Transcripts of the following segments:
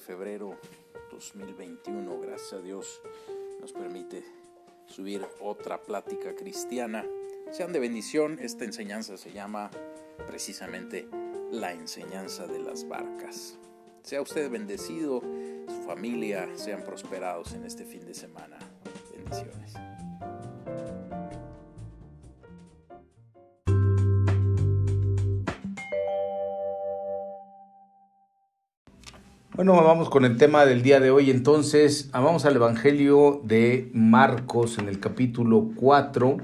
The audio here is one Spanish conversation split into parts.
febrero 2021, gracias a Dios nos permite subir otra plática cristiana. Sean de bendición, esta enseñanza se llama precisamente la enseñanza de las barcas. Sea usted bendecido, su familia sean prosperados en este fin de semana. Bendiciones. Bueno, vamos con el tema del día de hoy. Entonces, vamos al Evangelio de Marcos en el capítulo 4.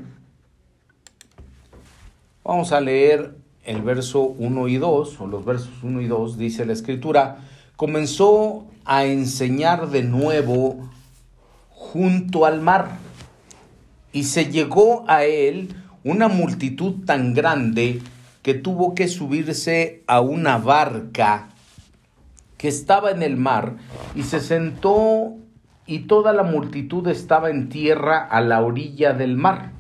Vamos a leer el verso 1 y 2, o los versos 1 y 2, dice la escritura, comenzó a enseñar de nuevo junto al mar, y se llegó a él una multitud tan grande que tuvo que subirse a una barca que estaba en el mar y se sentó y toda la multitud estaba en tierra a la orilla del mar.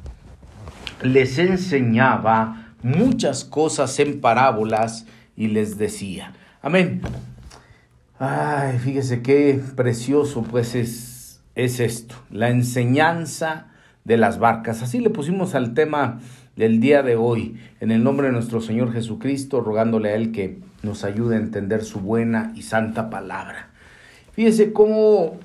Les enseñaba muchas cosas en parábolas y les decía. Amén. Ay, fíjese qué precioso pues es, es esto, la enseñanza de las barcas. Así le pusimos al tema del día de hoy, en el nombre de nuestro Señor Jesucristo, rogándole a Él que nos ayude a entender su buena y santa palabra. Fíjese cómo,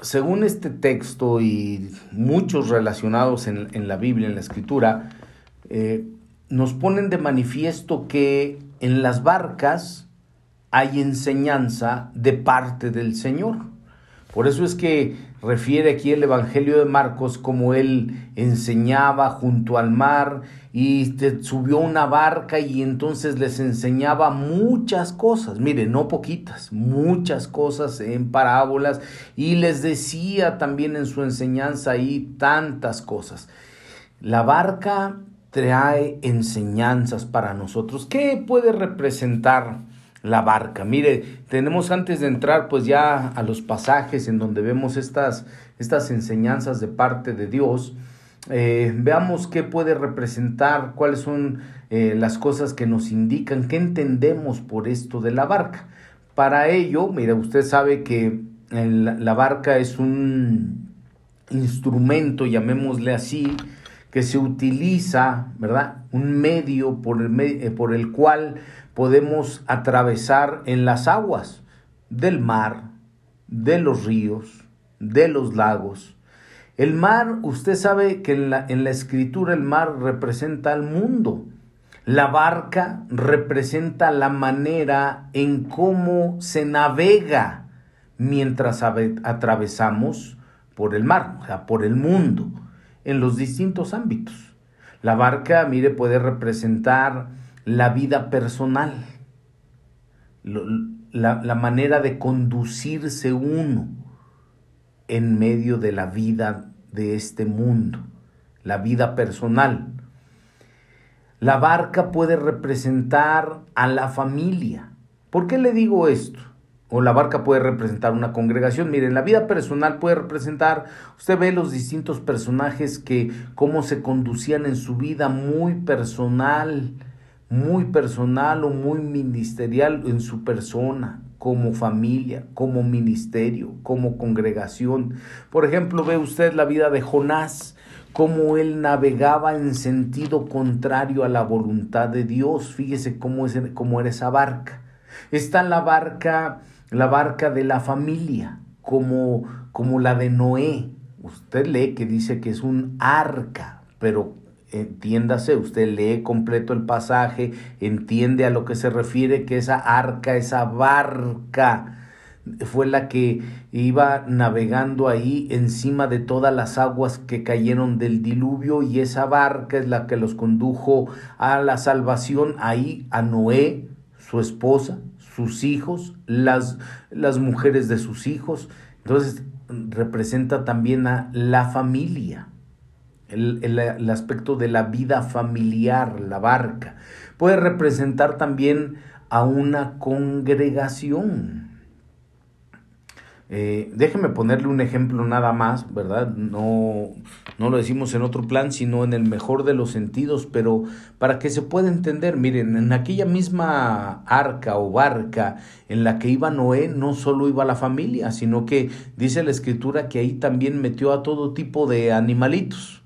según este texto y muchos relacionados en, la Biblia, en la Escritura, eh, nos ponen de manifiesto que en las barcas hay enseñanza de parte del Señor. Por eso es que refiere aquí el Evangelio de Marcos como él enseñaba junto al mar y subió una barca y entonces les enseñaba muchas cosas, mire, no poquitas, muchas cosas en parábolas y les decía también en su enseñanza ahí tantas cosas. La barca trae enseñanzas para nosotros. ¿Qué puede representar? La barca. Mire, tenemos antes de entrar pues ya a los pasajes en donde vemos estas, estas enseñanzas de parte de Dios, eh, veamos qué puede representar, cuáles son eh, las cosas que nos indican, qué entendemos por esto de la barca. Para ello, mire, usted sabe que la barca es un instrumento, llamémosle así, que se utiliza, ¿verdad? Un medio por el, eh, por el cual podemos atravesar en las aguas del mar, de los ríos, de los lagos. El mar, usted sabe que en la, escritura el mar representa al mundo. La barca representa la manera en cómo se navega mientras atravesamos por el mar, o sea, por el mundo, en los distintos ámbitos. La barca, mire, puede representar la vida personal, la, la, manera de conducirse uno en medio de la vida de este mundo, la vida personal. La barca puede representar a la familia. ¿Por qué le digo esto? O la barca puede representar una congregación. Miren, la vida personal puede representar, usted ve los distintos personajes que cómo se conducían en su vida muy personal, muy personal o muy ministerial en su persona, como familia, como ministerio, como congregación. Por ejemplo, ve usted la vida de Jonás, cómo él navegaba en sentido contrario a la voluntad de Dios. Fíjese cómo, es, cómo era esa barca. Está la barca, la barca de la familia, como, como la de Noé. Usted lee que dice que es un arca, pero entiéndase, usted lee completo el pasaje, entiende a lo que se refiere, que esa arca, esa barca, fue la que iba navegando ahí encima de todas las aguas que cayeron del diluvio y esa barca es la que los condujo a la salvación ahí a Noé, su esposa, sus hijos, las, las mujeres de sus hijos. Entonces representa también a la familia el, aspecto de la vida familiar, la barca. Puede representar también a una congregación. Eh, déjeme ponerle un ejemplo nada más, ¿verdad? No, no lo decimos en otro plan, sino en el mejor de los sentidos, pero para que se pueda entender, miren, en aquella misma arca o barca en la que iba Noé, no solo iba la familia, sino que dice la escritura que ahí también metió a todo tipo de animalitos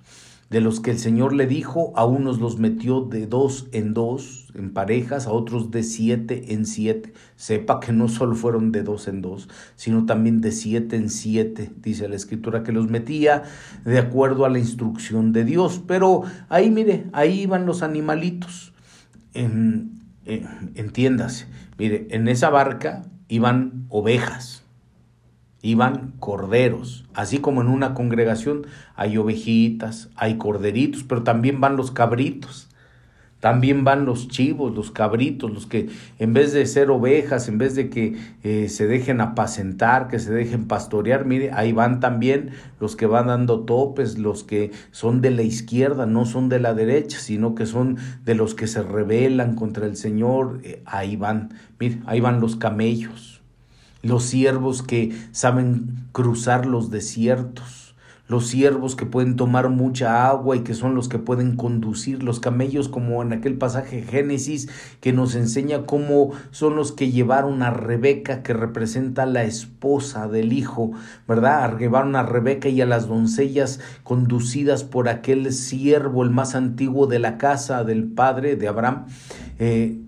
de los que el Señor le dijo, a unos los metió de dos en dos, en parejas, a otros de siete en siete. Sepa que no solo fueron de dos en dos, sino también de siete en siete, dice la escritura, que los metía de acuerdo a la instrucción de Dios. Pero ahí, mire, ahí iban los animalitos. En, entiéndase, mire, en esa barca iban ovejas iban corderos, así como en una congregación hay ovejitas, hay corderitos, pero también van los cabritos, también van los chivos, los cabritos, los que en vez de ser ovejas, en vez de que eh, se dejen apacentar, que se dejen pastorear, mire, ahí van también los que van dando topes, los que son de la izquierda, no son de la derecha, sino que son de los que se rebelan contra el Señor, eh, ahí van, mire, ahí van los camellos los siervos que saben cruzar los desiertos, los siervos que pueden tomar mucha agua y que son los que pueden conducir los camellos, como en aquel pasaje Génesis que nos enseña cómo son los que llevaron a Rebeca, que representa la esposa del hijo, ¿verdad? Llevaron a Rebeca y a las doncellas conducidas por aquel siervo, el más antiguo de la casa del padre de Abraham. Eh,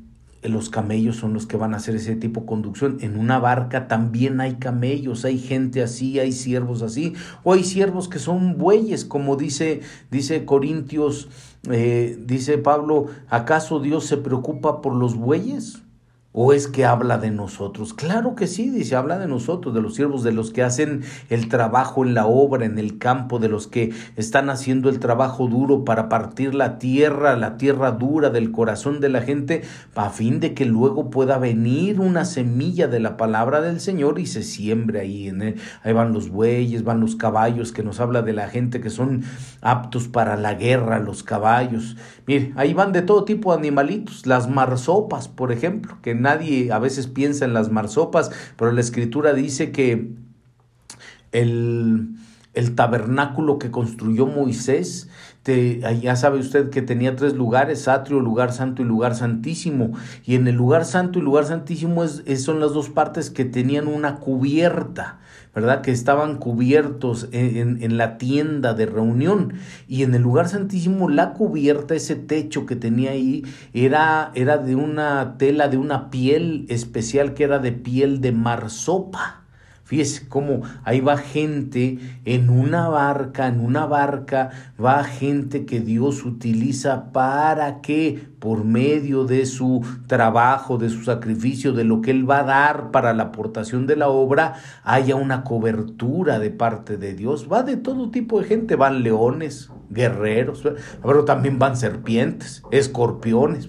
los camellos son los que van a hacer ese tipo de conducción. En una barca también hay camellos, hay gente así, hay siervos así, o hay siervos que son bueyes, como dice, dice Corintios, eh, dice Pablo, ¿acaso Dios se preocupa por los bueyes? ¿O es que habla de nosotros? Claro que sí, dice, habla de nosotros, de los siervos, de los que hacen el trabajo en la obra, en el campo, de los que están haciendo el trabajo duro para partir la tierra, la tierra dura del corazón de la gente, a fin de que luego pueda venir una semilla de la palabra del Señor y se siembre ahí. En Ahí van los bueyes, van los caballos, que nos habla de la gente que son aptos para la guerra, los caballos. Mire, ahí van de todo tipo de animalitos, las marsopas, por ejemplo, que nadie a veces piensa en las marsopas, pero la escritura dice que el, el tabernáculo que construyó Moisés, ya sabe usted que tenía tres lugares, atrio, lugar santo y lugar santísimo. Y en el lugar santo y lugar santísimo es, son las dos partes que tenían una cubierta. ¿verdad? Que estaban cubiertos en, en, la tienda de reunión. Y en el lugar santísimo, la cubierta, ese techo que tenía ahí, era, era de una tela, de una piel especial que era de piel de marsopa. Fíjese cómo ahí va gente en una barca, en una barca va gente que Dios utiliza para que por medio de su trabajo, de su sacrificio, de lo que Él va a dar para la aportación de la obra, haya una cobertura de parte de Dios. Va de todo tipo de gente, van leones, guerreros, pero también van serpientes, escorpiones,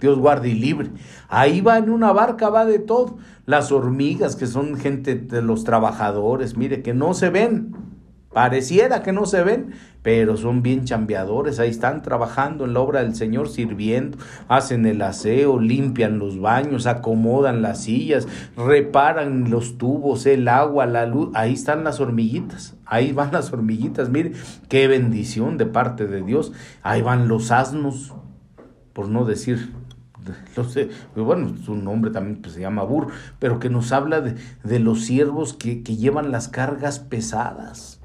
Dios guarde y libre. Ahí va en una barca, va de todo. Las hormigas, que son gente de los trabajadores, mire, que no se ven, pareciera que no se ven, pero son bien chambeadores, ahí están trabajando en la obra del Señor, sirviendo, hacen el aseo, limpian los baños, acomodan las sillas, reparan los tubos, el agua, la luz, ahí están las hormiguitas, ahí van las hormiguitas, mire, qué bendición de parte de Dios, ahí van los asnos, por no decir bueno, su nombre también pues, se llama Bur, pero que nos habla de, los siervos que, que, llevan las cargas pesadas.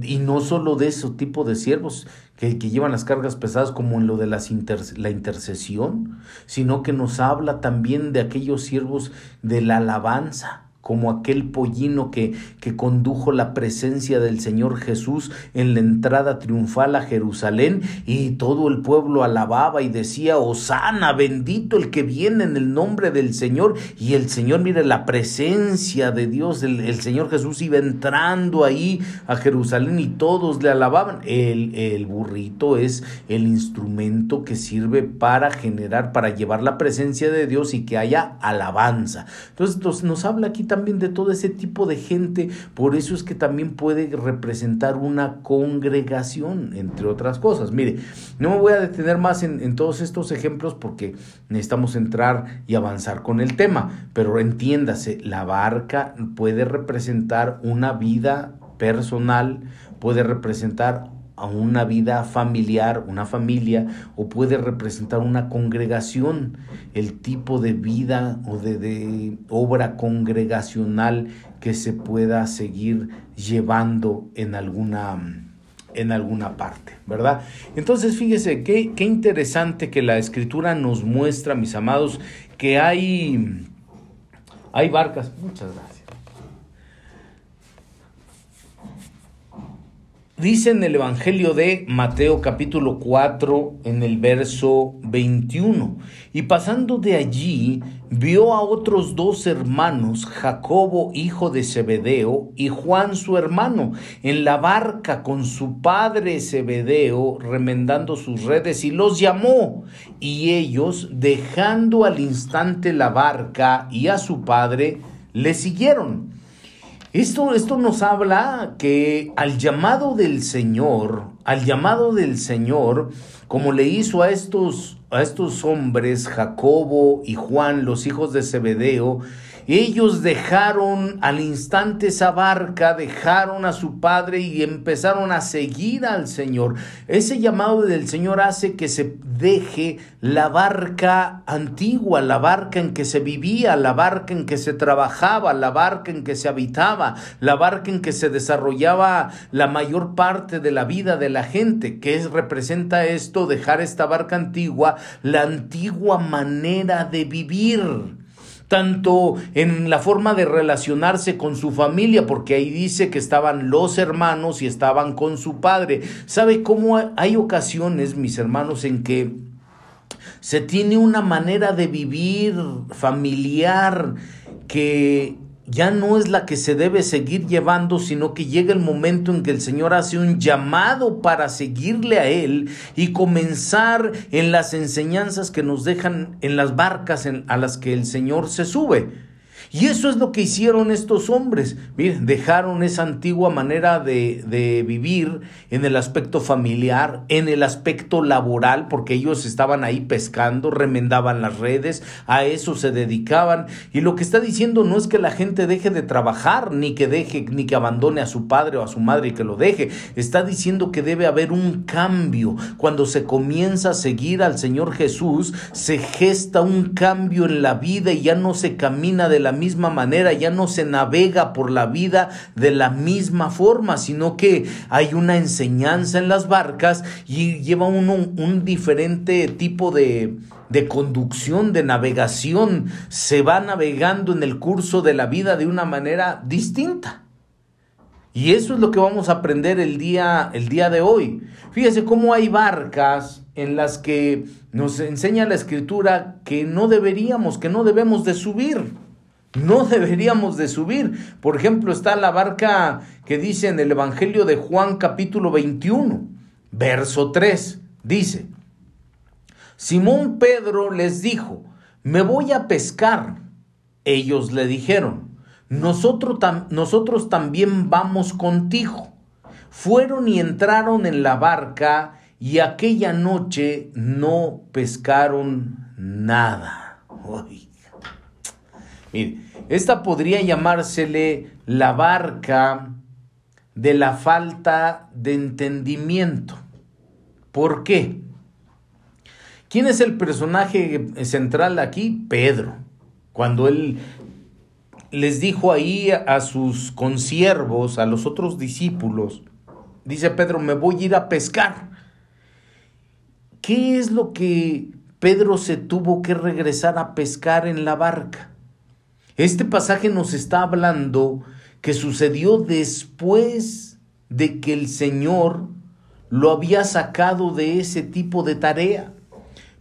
Y no solo de ese tipo de siervos que, que llevan las cargas pesadas como en lo de las la intercesión, sino que nos habla también de aquellos siervos de la alabanza como aquel pollino que, que condujo la presencia del Señor Jesús en la entrada triunfal a Jerusalén y todo el pueblo alababa y decía, Osana, bendito el que viene en el nombre del Señor. Y el Señor, mire, la presencia de Dios, el, el Señor Jesús iba entrando ahí a Jerusalén y todos le alababan. El, el burrito es el instrumento que sirve para generar, para llevar la presencia de Dios y que haya alabanza. Entonces nos habla aquí también de todo ese tipo de gente, por eso es que también puede representar una congregación, entre otras cosas. Mire, no me voy a detener más en, todos estos ejemplos porque necesitamos entrar y avanzar con el tema, pero entiéndase, la barca puede representar una vida personal, puede representar a una vida familiar, una familia, o puede representar una congregación, el tipo de vida o de, obra congregacional que se pueda seguir llevando en alguna, en alguna parte, ¿verdad? Entonces, fíjese, qué, qué interesante que la escritura nos muestra, mis amados, que hay, hay barcas. Muchas gracias. Dice en el Evangelio de Mateo capítulo 4 en el verso 21, y pasando de allí vio a otros dos hermanos, Jacobo hijo de Zebedeo y Juan su hermano, en la barca con su padre Zebedeo remendando sus redes y los llamó, y ellos, dejando al instante la barca y a su padre, le siguieron. Esto, esto nos habla que al llamado del Señor, al llamado del Señor, como le hizo a estos, a estos hombres, Jacobo y Juan, los hijos de Zebedeo, ellos dejaron al instante esa barca, dejaron a su padre y empezaron a seguir al Señor. Ese llamado del Señor hace que se deje la barca antigua, la barca en que se vivía, la barca en que se trabajaba, la barca en que se habitaba, la barca en que se desarrollaba la mayor parte de la vida de la gente. ¿Qué es, representa esto? Dejar esta barca antigua, la antigua manera de vivir tanto en la forma de relacionarse con su familia, porque ahí dice que estaban los hermanos y estaban con su padre. ¿Sabe cómo hay ocasiones, mis hermanos, en que se tiene una manera de vivir familiar que ya no es la que se debe seguir llevando, sino que llega el momento en que el Señor hace un llamado para seguirle a Él y comenzar en las enseñanzas que nos dejan en las barcas a las que el Señor se sube. Y eso es lo que hicieron estos hombres. Miren, dejaron esa antigua manera de, vivir en el aspecto familiar, en el aspecto laboral, porque ellos estaban ahí pescando, remendaban las redes, a eso se dedicaban. Y lo que está diciendo no es que la gente deje de trabajar, ni que deje, ni que abandone a su padre o a su madre y que lo deje. Está diciendo que debe haber un cambio. Cuando se comienza a seguir al Señor Jesús, se gesta un cambio en la vida y ya no se camina de la misma manera, ya no se navega por la vida de la misma forma, sino que hay una enseñanza en las barcas y lleva uno un diferente tipo de, de conducción, de navegación, se va navegando en el curso de la vida de una manera distinta. Y eso es lo que vamos a aprender el día, el día de hoy. Fíjese cómo hay barcas en las que nos enseña la escritura que no deberíamos, que no debemos de subir no deberíamos de subir. Por ejemplo, está la barca que dice en el Evangelio de Juan capítulo 21, verso 3. Dice, Simón Pedro les dijo, me voy a pescar. Ellos le dijeron, nosotros, nosotros también vamos contigo. Fueron y entraron en la barca y aquella noche no pescaron nada. Mire, esta podría llamársele la barca de la falta de entendimiento. ¿Por qué? ¿Quién es el personaje central aquí? Pedro. Cuando él les dijo ahí a sus consiervos, a los otros discípulos, dice Pedro, me voy a ir a pescar. ¿Qué es lo que Pedro se tuvo que regresar a pescar en la barca? Este pasaje nos está hablando que sucedió después de que el Señor lo había sacado de ese tipo de tarea.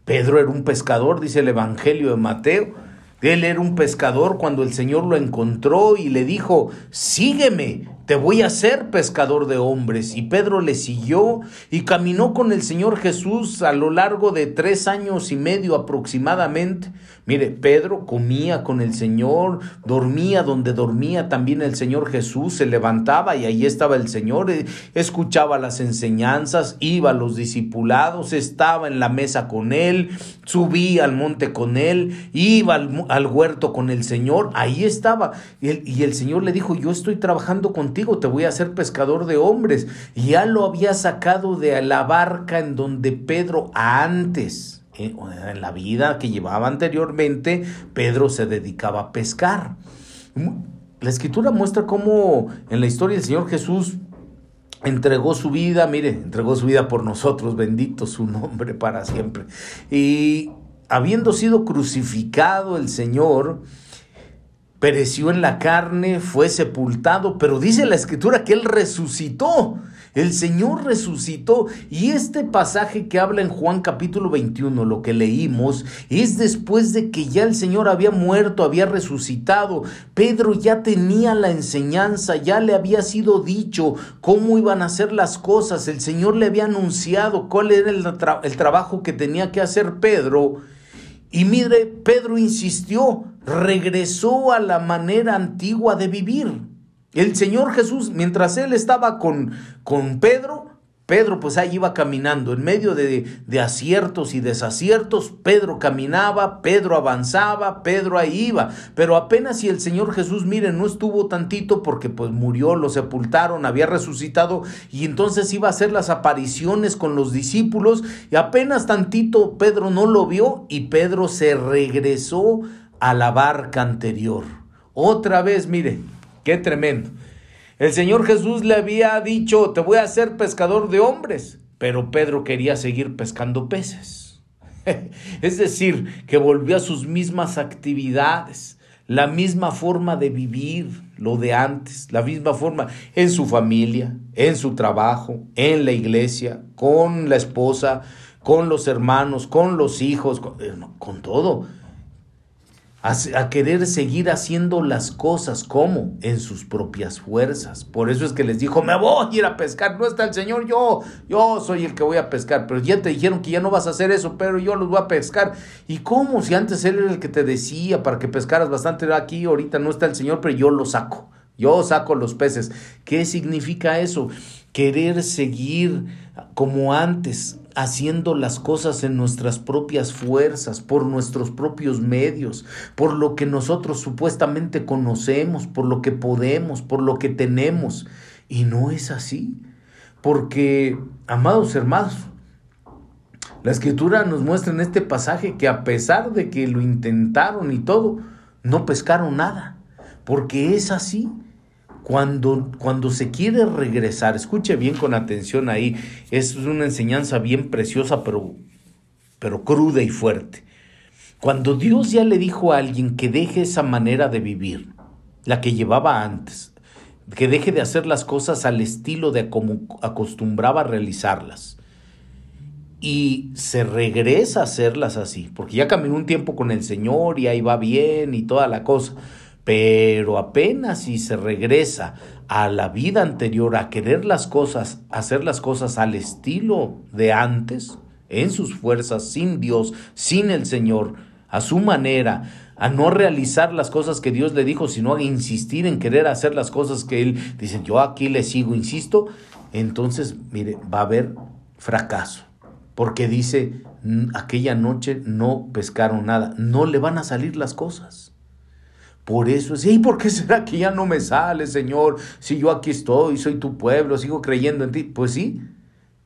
Pedro era un pescador, dice el Evangelio de Mateo. Él era un pescador cuando el Señor lo encontró y le dijo, sígueme, te voy a hacer pescador de hombres. Y Pedro le siguió y caminó con el Señor Jesús a lo largo de tres años y medio aproximadamente, Mire, Pedro comía con el Señor, dormía donde dormía también el Señor Jesús, se levantaba y ahí estaba el Señor, eh, escuchaba las enseñanzas, iba a los discipulados, estaba en la mesa con él, subía al monte con él, iba al, huerto con el Señor, ahí estaba. Y el, Señor le dijo, yo estoy trabajando contigo, te voy a hacer pescador de hombres. Y ya lo había sacado de la barca en donde Pedro antes en la vida que llevaba anteriormente, Pedro se dedicaba a pescar. La escritura muestra cómo en la historia el Señor Jesús entregó su vida, mire, entregó su vida por nosotros, bendito su nombre para siempre. Y habiendo sido crucificado el Señor, pereció en la carne, fue sepultado, pero dice la escritura que Él resucitó. El Señor resucitó y este pasaje que habla en Juan capítulo 21, lo que leímos, es después de que ya el Señor había muerto, había resucitado. Pedro ya tenía la enseñanza, ya le había sido dicho cómo iban a ser las cosas. El Señor le había anunciado cuál era el, el trabajo que tenía que hacer Pedro. Y mire, Pedro insistió, regresó a la manera antigua de vivir. El Señor Jesús, mientras él estaba con, con Pedro, Pedro pues ahí iba caminando, en medio de, de, aciertos y desaciertos, Pedro caminaba, Pedro avanzaba, Pedro ahí iba, pero apenas si el Señor Jesús, miren, no estuvo tantito porque pues murió, lo sepultaron, había resucitado y entonces iba a hacer las apariciones con los discípulos y apenas tantito Pedro no lo vio y Pedro se regresó a la barca anterior. Otra vez, miren, Qué tremendo. El Señor Jesús le había dicho, te voy a hacer pescador de hombres, pero Pedro quería seguir pescando peces. es decir, que volvió a sus mismas actividades, la misma forma de vivir, lo de antes, la misma forma en su familia, en su trabajo, en la iglesia, con la esposa, con los hermanos, con los hijos, con, eh, con todo a, querer seguir haciendo las cosas como en sus propias fuerzas. Por eso es que les dijo, me voy a ir a pescar, no está el Señor, yo, yo soy el que voy a pescar, pero ya te dijeron que ya no vas a hacer eso, pero yo los voy a pescar. ¿Y cómo? Si antes él era el que te decía para que pescaras bastante aquí, ahorita no está el Señor, pero yo lo saco, yo saco los peces. ¿Qué significa eso? Querer seguir como antes, haciendo las cosas en nuestras propias fuerzas, por nuestros propios medios, por lo que nosotros supuestamente conocemos, por lo que podemos, por lo que tenemos. Y no es así. Porque, amados hermanos, la escritura nos muestra en este pasaje que a pesar de que lo intentaron y todo, no pescaron nada. Porque es así. Cuando, cuando se quiere regresar, escuche bien con atención ahí, es una enseñanza bien preciosa, pero, pero cruda y fuerte. Cuando Dios ya le dijo a alguien que deje esa manera de vivir, la que llevaba antes, que deje de hacer las cosas al estilo de como acostumbraba a realizarlas, y se regresa a hacerlas así, porque ya caminó un tiempo con el Señor y ahí va bien y toda la cosa, pero apenas si se regresa a la vida anterior, a querer las cosas, hacer las cosas al estilo de antes, en sus fuerzas, sin Dios, sin el Señor, a su manera, a no realizar las cosas que Dios le dijo, sino a insistir en querer hacer las cosas que Él dice, yo aquí le sigo, insisto, entonces, mire, va a haber fracaso, porque dice, aquella noche no pescaron nada, no le van a salir las cosas. Por eso es, ¿y por qué será que ya no me sale, Señor? Si yo aquí estoy, soy tu pueblo, sigo creyendo en ti. Pues sí,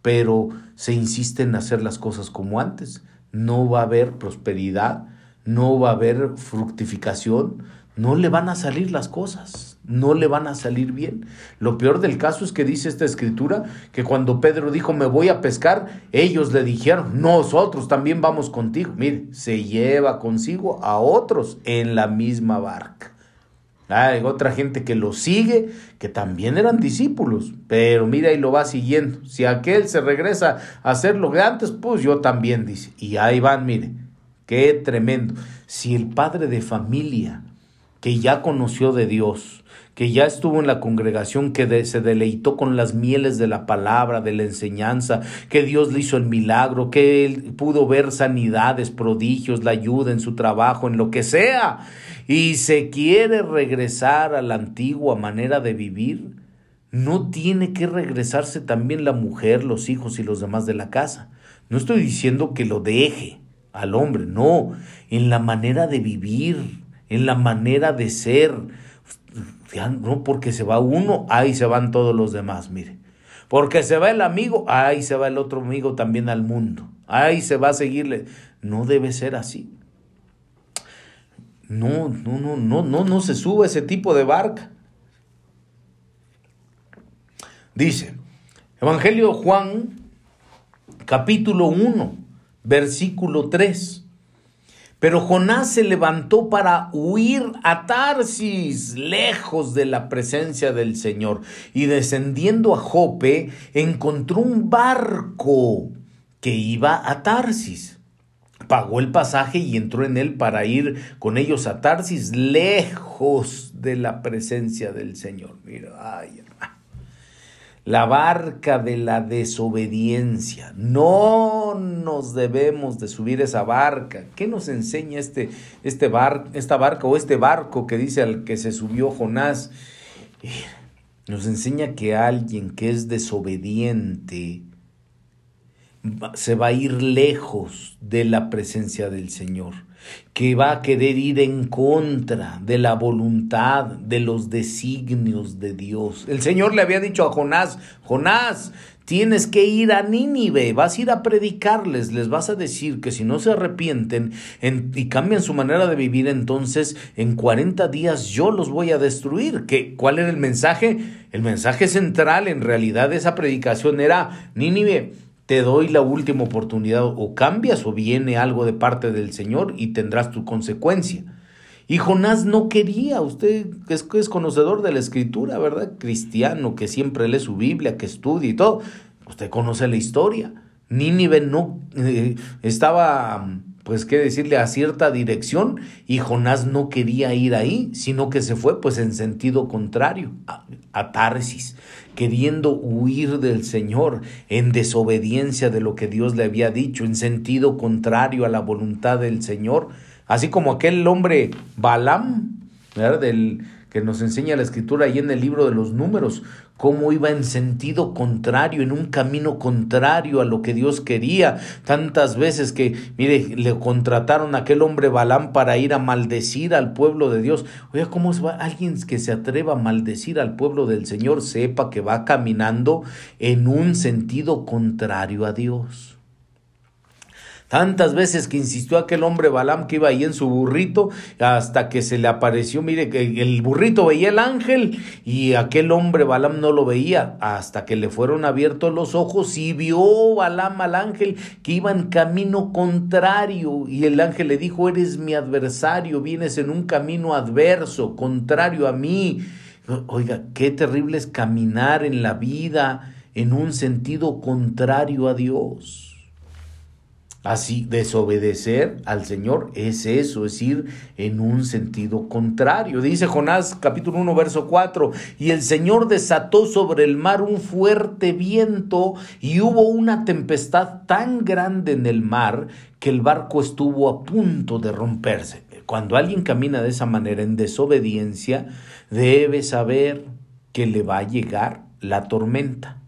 pero se insiste en hacer las cosas como antes. No va a haber prosperidad, no va a haber fructificación, no le van a salir las cosas no le van a salir bien. Lo peor del caso es que dice esta escritura que cuando Pedro dijo me voy a pescar, ellos le dijeron nosotros también vamos contigo. Mire, se lleva consigo a otros en la misma barca. Hay otra gente que lo sigue, que también eran discípulos, pero mira y lo va siguiendo. Si aquel se regresa a hacer lo que antes, pues yo también, dice. Y ahí van, mire, qué tremendo. Si el padre de familia que ya conoció de Dios, que ya estuvo en la congregación, que se deleitó con las mieles de la palabra, de la enseñanza, que Dios le hizo el milagro, que él pudo ver sanidades, prodigios, la ayuda en su trabajo, en lo que sea, y se quiere regresar a la antigua manera de vivir, no tiene que regresarse también la mujer, los hijos y los demás de la casa. No estoy diciendo que lo deje al hombre, no, en la manera de vivir, en la manera de ser, no porque se va uno, ahí se van todos los demás, mire. Porque se va el amigo, ahí se va el otro amigo también al mundo. Ahí se va a seguirle. No debe ser así. No, no, no, no, no, no se sube ese tipo de barca. Dice, Evangelio Juan, capítulo 1, versículo 3. Pero Jonás se levantó para huir a Tarsis, lejos de la presencia del Señor, y descendiendo a Jope, encontró un barco que iba a Tarsis. Pagó el pasaje y entró en él para ir con ellos a Tarsis, lejos de la presencia del Señor. Mira, ay, la barca de la desobediencia. No nos debemos de subir esa barca. ¿Qué nos enseña este, este bar, esta barca o este barco que dice al que se subió Jonás? Eh, nos enseña que alguien que es desobediente se va a ir lejos de la presencia del Señor que va a querer ir en contra de la voluntad, de los designios de Dios. El Señor le había dicho a Jonás, Jonás, tienes que ir a Nínive, vas a ir a predicarles, les vas a decir que si no se arrepienten y cambian su manera de vivir, entonces en 40 días yo los voy a destruir. ¿Qué, ¿Cuál era el mensaje? El mensaje central en realidad de esa predicación era, Nínive, te doy la última oportunidad, o cambias o viene algo de parte del Señor y tendrás tu consecuencia. Y Jonás no quería, usted es, es conocedor de la escritura, ¿verdad? Cristiano, que siempre lee su Biblia, que estudia y todo. Usted conoce la historia. Nínive no eh, estaba pues qué decirle a cierta dirección y Jonás no quería ir ahí, sino que se fue pues en sentido contrario, a, Tarsis, queriendo huir del Señor en desobediencia de lo que Dios le había dicho, en sentido contrario a la voluntad del Señor, así como aquel hombre Balaam, ¿verdad? del que nos enseña la escritura ahí en el libro de los números, cómo iba en sentido contrario, en un camino contrario a lo que Dios quería. Tantas veces que, mire, le contrataron a aquel hombre Balán para ir a maldecir al pueblo de Dios. Oiga, ¿cómo es alguien que se atreva a maldecir al pueblo del Señor? Sepa que va caminando en un sentido contrario a Dios. Tantas veces que insistió aquel hombre Balam que iba ahí en su burrito, hasta que se le apareció, mire, que el burrito veía el ángel y aquel hombre Balam no lo veía, hasta que le fueron abiertos los ojos y vio Balam al ángel que iba en camino contrario y el ángel le dijo, eres mi adversario, vienes en un camino adverso, contrario a mí. Oiga, qué terrible es caminar en la vida en un sentido contrario a Dios. Así, desobedecer al Señor es eso, es ir en un sentido contrario. Dice Jonás capítulo 1, verso 4, y el Señor desató sobre el mar un fuerte viento y hubo una tempestad tan grande en el mar que el barco estuvo a punto de romperse. Cuando alguien camina de esa manera en desobediencia, debe saber que le va a llegar la tormenta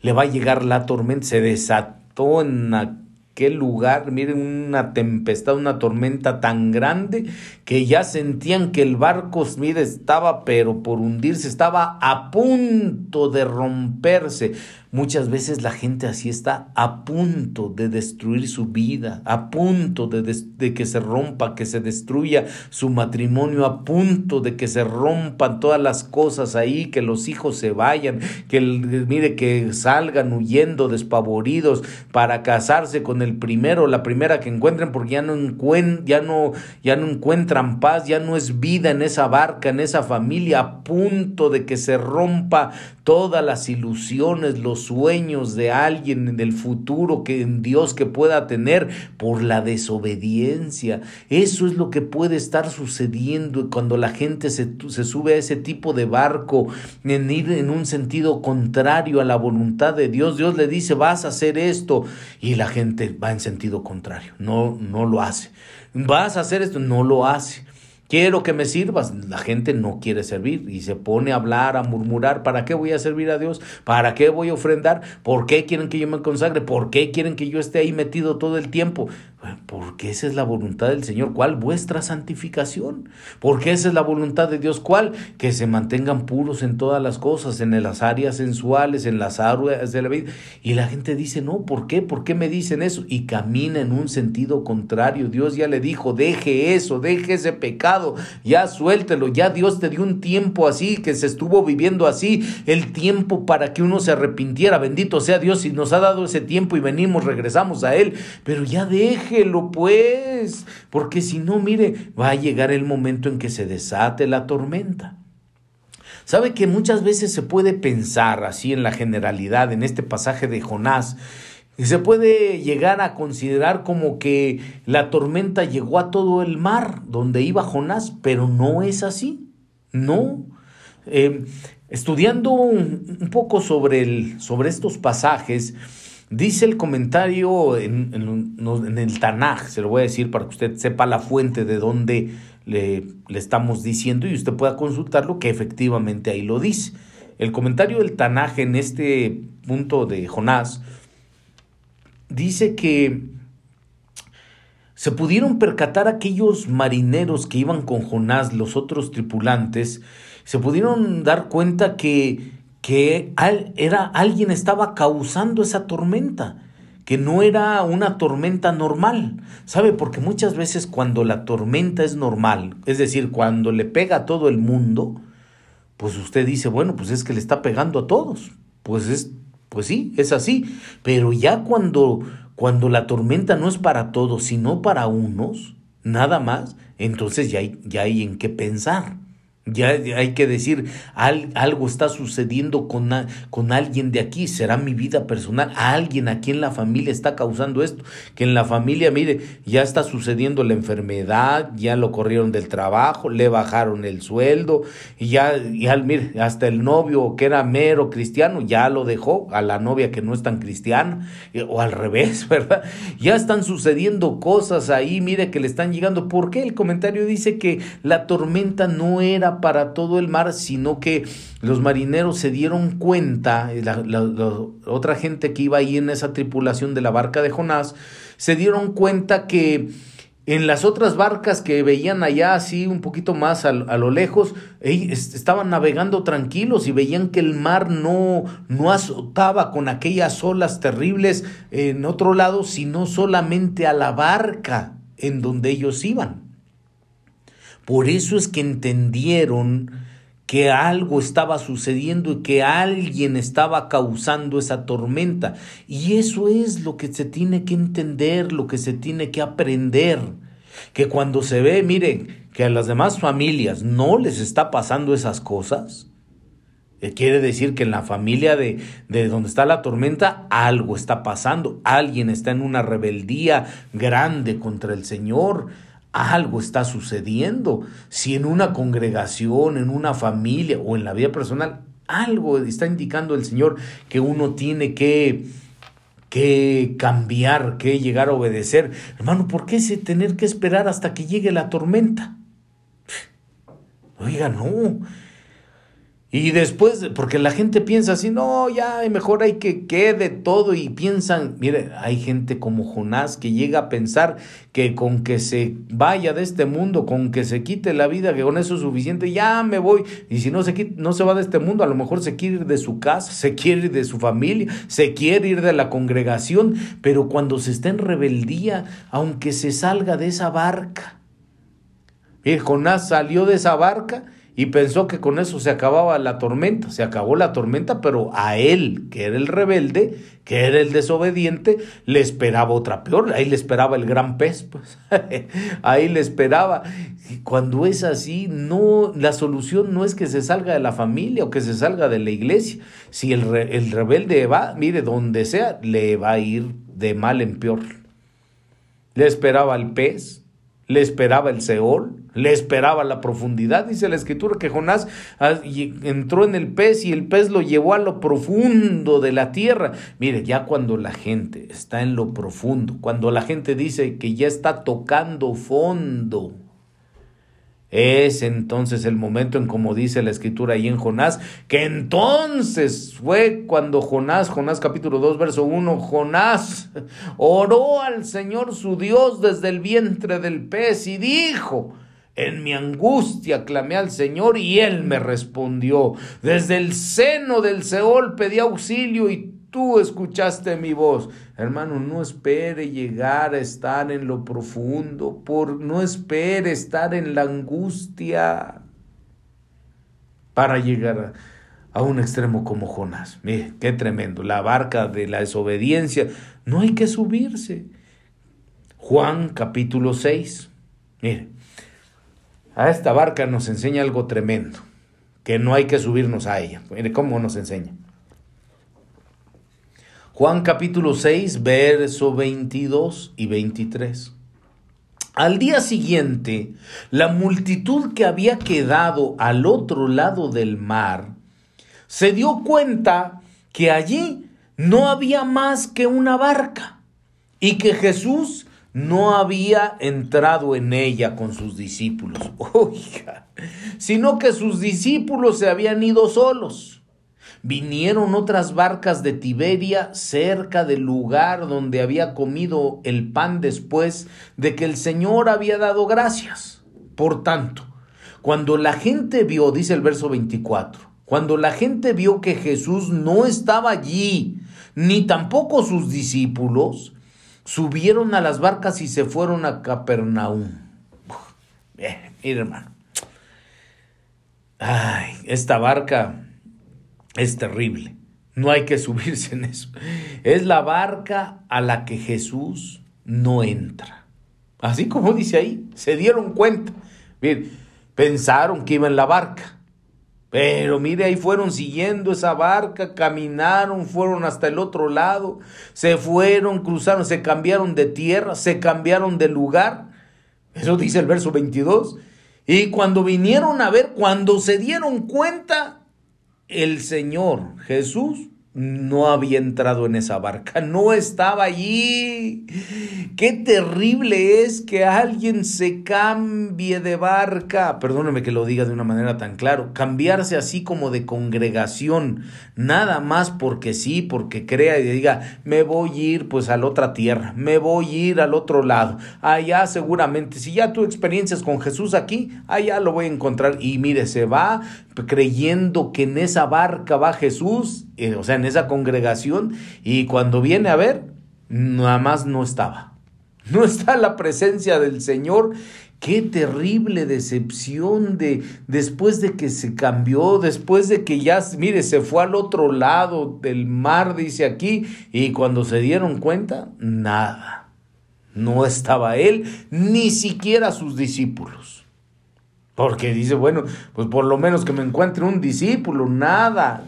le va a llegar la tormenta. Se desató en aquel lugar, miren, una tempestad, una tormenta tan grande que ya sentían que el barco, mire, estaba pero por hundirse, estaba a punto de romperse. Muchas veces la gente así está a punto de destruir su vida, a punto de, que se rompa, que se destruya su matrimonio, a punto de que se rompan todas las cosas ahí, que los hijos se vayan, que mire que salgan huyendo despavoridos para casarse con el primero, la primera que encuentren, porque ya no, ya no, ya no encuentran paz, ya no es vida en esa barca, en esa familia, a punto de que se rompa todas las ilusiones, los sueños de alguien del futuro que en Dios que pueda tener por la desobediencia. Eso es lo que puede estar sucediendo cuando la gente se, se sube a ese tipo de barco en ir en un sentido contrario a la voluntad de Dios. Dios le dice, vas a hacer esto y la gente va en sentido contrario, no, no lo hace. Vas a hacer esto, no lo hace. Quiero que me sirvas. La gente no quiere servir y se pone a hablar, a murmurar. ¿Para qué voy a servir a Dios? ¿Para qué voy a ofrendar? ¿Por qué quieren que yo me consagre? ¿Por qué quieren que yo esté ahí metido todo el tiempo? Porque esa es la voluntad del Señor. ¿Cuál? Vuestra santificación. Porque esa es la voluntad de Dios. ¿Cuál? Que se mantengan puros en todas las cosas, en las áreas sensuales, en las áreas de la vida. Y la gente dice, no, ¿por qué? ¿Por qué me dicen eso? Y camina en un sentido contrario. Dios ya le dijo, deje eso, deje ese pecado, ya suéltelo. Ya Dios te dio un tiempo así, que se estuvo viviendo así, el tiempo para que uno se arrepintiera. Bendito sea Dios y nos ha dado ese tiempo y venimos, regresamos a Él. Pero ya deje pues, porque si no, mire, va a llegar el momento en que se desate la tormenta. Sabe que muchas veces se puede pensar así en la generalidad, en este pasaje de Jonás, y se puede llegar a considerar como que la tormenta llegó a todo el mar donde iba Jonás, pero no es así, no. Eh, estudiando un, un, poco sobre, el, sobre estos pasajes, Dice el comentario en, el Tanaj, se lo voy a decir para que usted sepa la fuente de dónde le, le, estamos diciendo y usted pueda consultarlo, que efectivamente ahí lo dice. El comentario del Tanaj en este punto de Jonás dice que se pudieron percatar aquellos marineros que iban con Jonás, los otros tripulantes, se pudieron dar cuenta que que era, alguien estaba causando esa tormenta, que no era una tormenta normal. ¿Sabe? Porque muchas veces cuando la tormenta es normal, es decir, cuando le pega a todo el mundo, pues usted dice, bueno, pues es que le está pegando a todos. Pues es, pues sí, es así. Pero ya cuando, cuando la tormenta no es para todos, sino para unos, nada más, entonces ya hay, ya hay en qué pensar. Ya hay que decir, algo está sucediendo con, con alguien de aquí, será mi vida personal, alguien aquí en la familia está causando esto, que en la familia, mire, ya está sucediendo la enfermedad, ya lo corrieron del trabajo, le bajaron el sueldo, y ya, ya mire, hasta el novio que era mero cristiano, ya lo dejó a la novia que no es tan cristiana, eh, o al revés, ¿verdad? Ya están sucediendo cosas ahí, mire, que le están llegando. ¿Por qué? El comentario dice que la tormenta no era para todo el mar, sino que los marineros se dieron cuenta, la, otra gente que iba ahí en esa tripulación de la barca de Jonás, se dieron cuenta que en las otras barcas que veían allá así un poquito más a, lo lejos, estaban navegando tranquilos y veían que el mar no, no azotaba con aquellas olas terribles en otro lado, sino solamente a la barca en donde ellos iban. Por eso es que entendieron que algo estaba sucediendo y que alguien estaba causando esa tormenta. Y eso es lo que se tiene que entender, lo que se tiene que aprender. Que cuando se ve, miren, que a las demás familias no les está pasando esas cosas, eh, quiere decir que en la familia de, de donde está la tormenta algo está pasando, alguien está en una rebeldía grande contra el Señor, algo está sucediendo. Si en una congregación, en una familia o en la vida personal, algo está indicando el Señor que uno tiene que, que cambiar, que llegar a obedecer. Hermano, ¿por qué ese tener que esperar hasta que llegue la tormenta? Oiga, no. Y después, porque la gente piensa así, no, ya mejor hay que quede todo y piensan, mire, hay gente como Jonás que llega a pensar que con que se vaya de este mundo, con que se quite la vida, que con eso es suficiente, ya me voy. Y si no se, no se va de este mundo, a lo mejor se quiere ir de su casa, se quiere ir de su familia, se quiere ir de la congregación, pero cuando se está en rebeldía, aunque se salga de esa barca, Jonás salió de esa barca y pensó que con eso se acababa la tormenta. Se acabó la tormenta, pero a él, que era el rebelde, que era el desobediente, le esperaba otra peor. Ahí le esperaba el gran pez, pues. Ahí le esperaba. Y cuando es así, no, la solución no es que se salga de la familia o que se salga de la iglesia. Si el, el rebelde va, mire, donde sea, le va a ir de mal en peor. Le esperaba el pez, le esperaba el Seol, le esperaba la profundidad. Dice la escritura que Jonás ah, entró en el pez y el pez lo llevó a lo profundo de la tierra. Mire, ya cuando la gente está en lo profundo, cuando la gente dice que ya está tocando fondo, es entonces el momento en como dice la escritura ahí en Jonás, que entonces fue cuando Jonás, Jonás capítulo 2 verso 1, Jonás oró al Señor su Dios desde el vientre del pez y dijo, en mi angustia clamé al Señor y Él me respondió. Desde el seno del Seol pedí auxilio y tú escuchaste mi voz. Hermano, no espere llegar a estar en lo profundo, por no espere estar en la angustia para llegar a, a un extremo como Jonás. Mire, qué tremendo, la barca de la desobediencia, no hay que subirse. Juan capítulo 6. Mire, a esta barca nos enseña algo tremendo, que no hay que subirnos a ella. Mire cómo nos enseña. Juan capítulo 6, verso 22 y 23. Al día siguiente, la multitud que había quedado al otro lado del mar se dio cuenta que allí no había más que una barca y que Jesús no había entrado en ella con sus discípulos, oiga, sino que sus discípulos se habían ido solos. Vinieron otras barcas de Tiberia cerca del lugar donde había comido el pan después de que el Señor había dado gracias. Por tanto, cuando la gente vio, dice el verso 24, cuando la gente vio que Jesús no estaba allí, ni tampoco sus discípulos, subieron a las barcas y se fueron a Capernaum. Bien, mire hermano. Ay, esta barca es terrible. No hay que subirse en eso. Es la barca a la que Jesús no entra. Así como dice ahí, se dieron cuenta. Bien, pensaron que iba en la barca. Pero mire, ahí fueron siguiendo esa barca, caminaron, fueron hasta el otro lado, se fueron, cruzaron, se cambiaron de tierra, se cambiaron de lugar. Eso dice el verso 22. Y cuando vinieron a ver, cuando se dieron cuenta, el Señor Jesús no había entrado en esa barca, no estaba allí. Qué terrible es que alguien se cambie de barca. Perdóneme que lo diga de una manera tan claro. Cambiarse así como de congregación, nada más porque sí, porque crea y diga, me voy a ir pues a la otra tierra, me voy a ir al otro lado. Allá seguramente, si ya tu experiencias con Jesús aquí, allá lo voy a encontrar. Y mire, se va creyendo que en esa barca va Jesús, eh, o sea, en esa congregación, y cuando viene a ver, nada más no estaba. No está la presencia del Señor. Qué terrible decepción de después de que se cambió, después de que ya, mire, se fue al otro lado del mar, dice aquí, y cuando se dieron cuenta, nada. No estaba él, ni siquiera sus discípulos. Porque dice, bueno, pues por lo menos que me encuentre un discípulo, nada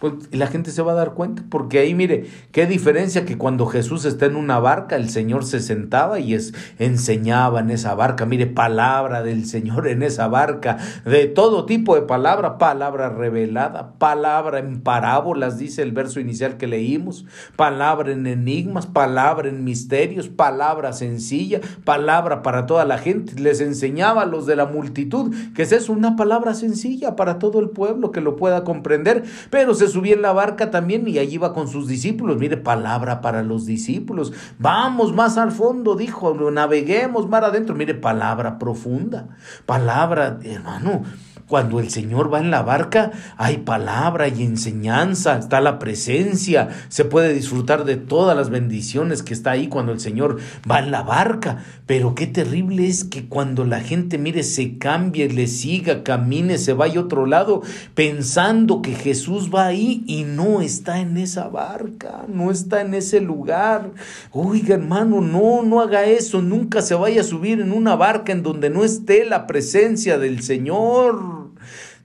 pues la gente se va a dar cuenta, porque ahí mire, qué diferencia que cuando Jesús está en una barca, el Señor se sentaba y es, enseñaba en esa barca, mire, palabra del Señor en esa barca, de todo tipo de palabra, palabra revelada, palabra en parábolas, dice el verso inicial que leímos, palabra en enigmas, palabra en misterios, palabra sencilla, palabra para toda la gente, les enseñaba a los de la multitud que es una palabra sencilla para todo el pueblo que lo pueda comprender, pero se en la barca también y allí iba con sus discípulos. Mire, palabra para los discípulos. Vamos más al fondo, dijo, naveguemos más adentro. Mire, palabra profunda, palabra, hermano. Cuando el Señor va en la barca, hay palabra y enseñanza, está la presencia, se puede disfrutar de todas las bendiciones que está ahí cuando el Señor va en la barca. Pero qué terrible es que cuando la gente, mire, se cambie, le siga, camine, se vaya a otro lado, pensando que Jesús va ahí y no está en esa barca, no está en ese lugar. Oiga, hermano, no, no haga eso, nunca se vaya a subir en una barca en donde no esté la presencia del Señor.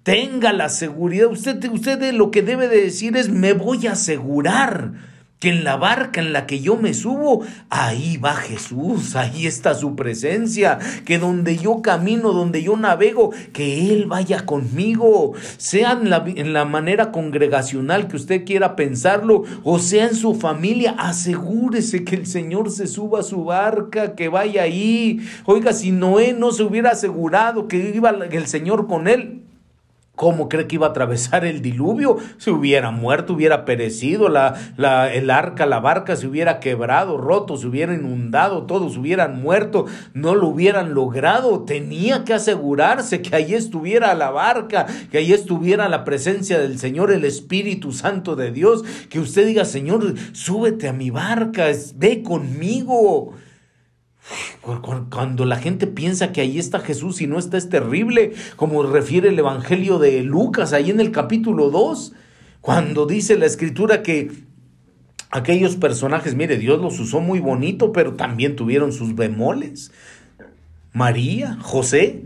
Tenga la seguridad. Usted, usted lo que debe de decir es, me voy a asegurar que en la barca en la que yo me subo, ahí va Jesús, ahí está su presencia, que donde yo camino, donde yo navego, que Él vaya conmigo, sea en la, en la manera congregacional que usted quiera pensarlo, o sea en su familia, asegúrese que el Señor se suba a su barca, que vaya ahí. Oiga, si Noé no se hubiera asegurado que iba el Señor con él, ¿Cómo cree que iba a atravesar el diluvio? Se hubiera muerto, hubiera perecido, la, la, el arca, la barca se hubiera quebrado, roto, se hubiera inundado, todos hubieran muerto, no lo hubieran logrado. Tenía que asegurarse que ahí estuviera la barca, que ahí estuviera la presencia del Señor, el Espíritu Santo de Dios, que usted diga, Señor, súbete a mi barca, ve conmigo. Cuando la gente piensa que ahí está Jesús y no está, es terrible, como refiere el Evangelio de Lucas, ahí en el capítulo 2, cuando dice la escritura que aquellos personajes, mire, Dios los usó muy bonito, pero también tuvieron sus bemoles. María, José,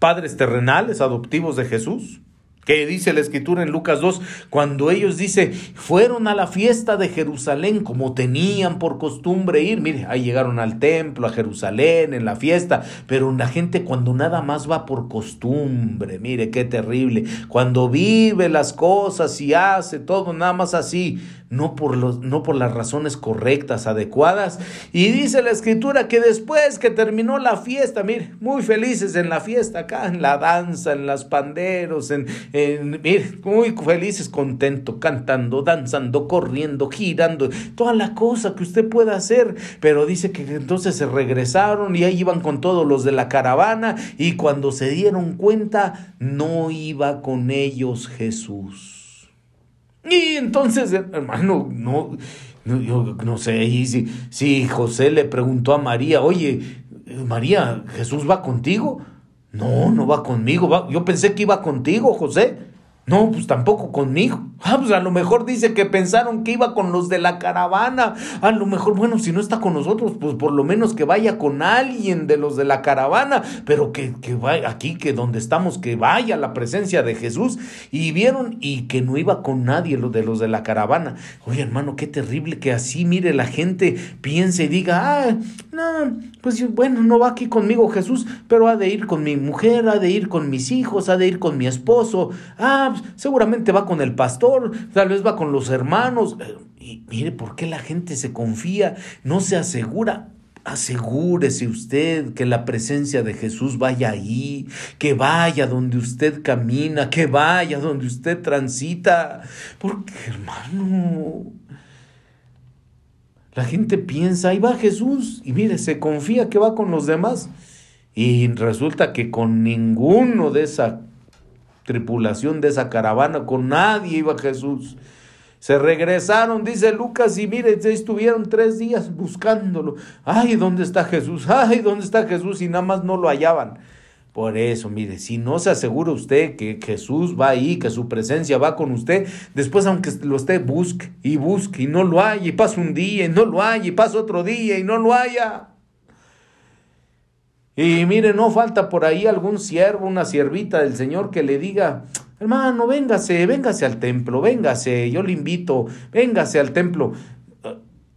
padres terrenales, adoptivos de Jesús que dice la escritura en Lucas 2, cuando ellos dice, fueron a la fiesta de Jerusalén como tenían por costumbre ir, mire, ahí llegaron al templo, a Jerusalén, en la fiesta, pero la gente cuando nada más va por costumbre, mire, qué terrible, cuando vive las cosas y hace todo nada más así, no por, los, no por las razones correctas, adecuadas. Y dice la escritura que después que terminó la fiesta, mire, muy felices en la fiesta acá, en la danza, en las panderos, en, en mire, muy felices, contentos, cantando, danzando, corriendo, girando, toda la cosa que usted pueda hacer. Pero dice que entonces se regresaron y ahí iban con todos los de la caravana y cuando se dieron cuenta, no iba con ellos Jesús. Y entonces, hermano, no, no yo no sé, y si, si José le preguntó a María, oye, María, ¿Jesús va contigo? No, no va conmigo, va, yo pensé que iba contigo, José. No, pues tampoco conmigo. Ah, pues a lo mejor dice que pensaron que iba con los de la caravana. A lo mejor, bueno, si no está con nosotros, pues por lo menos que vaya con alguien de los de la caravana, pero que, que vaya aquí, que donde estamos, que vaya la presencia de Jesús. Y vieron y que no iba con nadie de los de la caravana. Oye, hermano, qué terrible que así, mire, la gente piense y diga, ah, no, pues bueno, no va aquí conmigo Jesús, pero ha de ir con mi mujer, ha de ir con mis hijos, ha de ir con mi esposo. Ah, pues, seguramente va con el pastor tal vez va con los hermanos. Eh, y mire, ¿por qué la gente se confía? No se asegura. Asegúrese usted que la presencia de Jesús vaya ahí, que vaya donde usted camina, que vaya donde usted transita. Porque, hermano, la gente piensa, ahí va Jesús, y mire, se confía que va con los demás. Y resulta que con ninguno de esa tripulación de esa caravana, con nadie iba Jesús. Se regresaron, dice Lucas, y mire, estuvieron tres días buscándolo. Ay, ¿dónde está Jesús? Ay, ¿dónde está Jesús? Y nada más no lo hallaban. Por eso, mire, si no se asegura usted que Jesús va ahí, que su presencia va con usted, después aunque lo esté, busque y busque y no lo haya, y pasa un día y no lo haya, y pasa otro día y no lo haya. Y mire, no falta por ahí algún siervo, una siervita del Señor que le diga, hermano, véngase, véngase al templo, véngase, yo le invito, véngase al templo.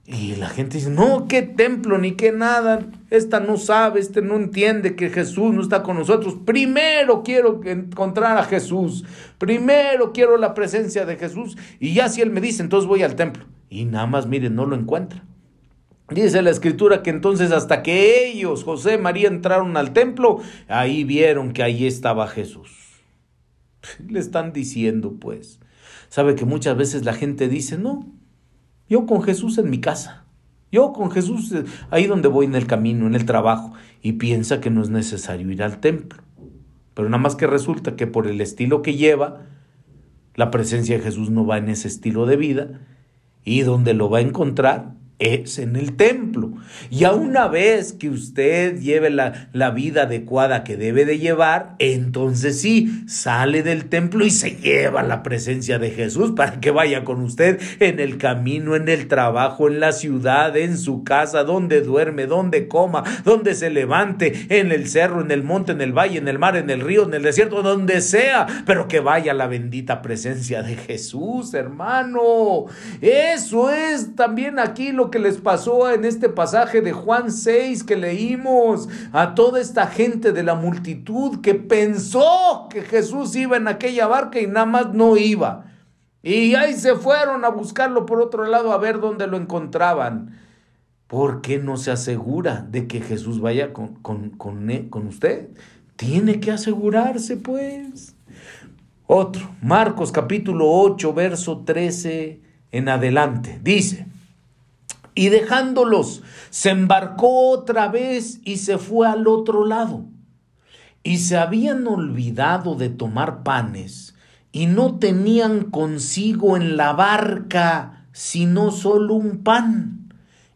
Y la gente dice, no, qué templo, ni qué nada. Esta no sabe, este no entiende que Jesús no está con nosotros. Primero quiero encontrar a Jesús. Primero quiero la presencia de Jesús. Y ya si Él me dice, entonces voy al templo. Y nada más, mire, no lo encuentra. Dice la escritura que entonces hasta que ellos, José y María, entraron al templo, ahí vieron que ahí estaba Jesús. Le están diciendo, pues. Sabe que muchas veces la gente dice, no, yo con Jesús en mi casa, yo con Jesús eh, ahí donde voy en el camino, en el trabajo, y piensa que no es necesario ir al templo. Pero nada más que resulta que por el estilo que lleva, la presencia de Jesús no va en ese estilo de vida, y donde lo va a encontrar es en el templo. Y a una vez que usted lleve la, la, vida adecuada que debe de llevar, entonces sí, sale del templo y se lleva la presencia de Jesús para que vaya con usted en el camino, en el trabajo, en la ciudad, en su casa, donde duerme, donde coma, donde se levante, en el cerro, en el monte, en el valle, en el mar, en el río, en el desierto, donde sea, pero que vaya la bendita presencia de Jesús, hermano. Eso es también aquí lo que les pasó en este pasaje de Juan 6 que leímos a toda esta gente de la multitud que pensó que Jesús iba en aquella barca y nada más no iba. Y ahí se fueron a buscarlo por otro lado a ver dónde lo encontraban. ¿Por qué no se asegura de que Jesús vaya con, con, con, con usted? Tiene que asegurarse, pues. Otro, Marcos capítulo 8, verso 13 en adelante. Dice, y dejándolos, se embarcó otra vez y se fue al otro lado. Y se habían olvidado de tomar panes, y no tenían consigo en la barca sino solo un pan.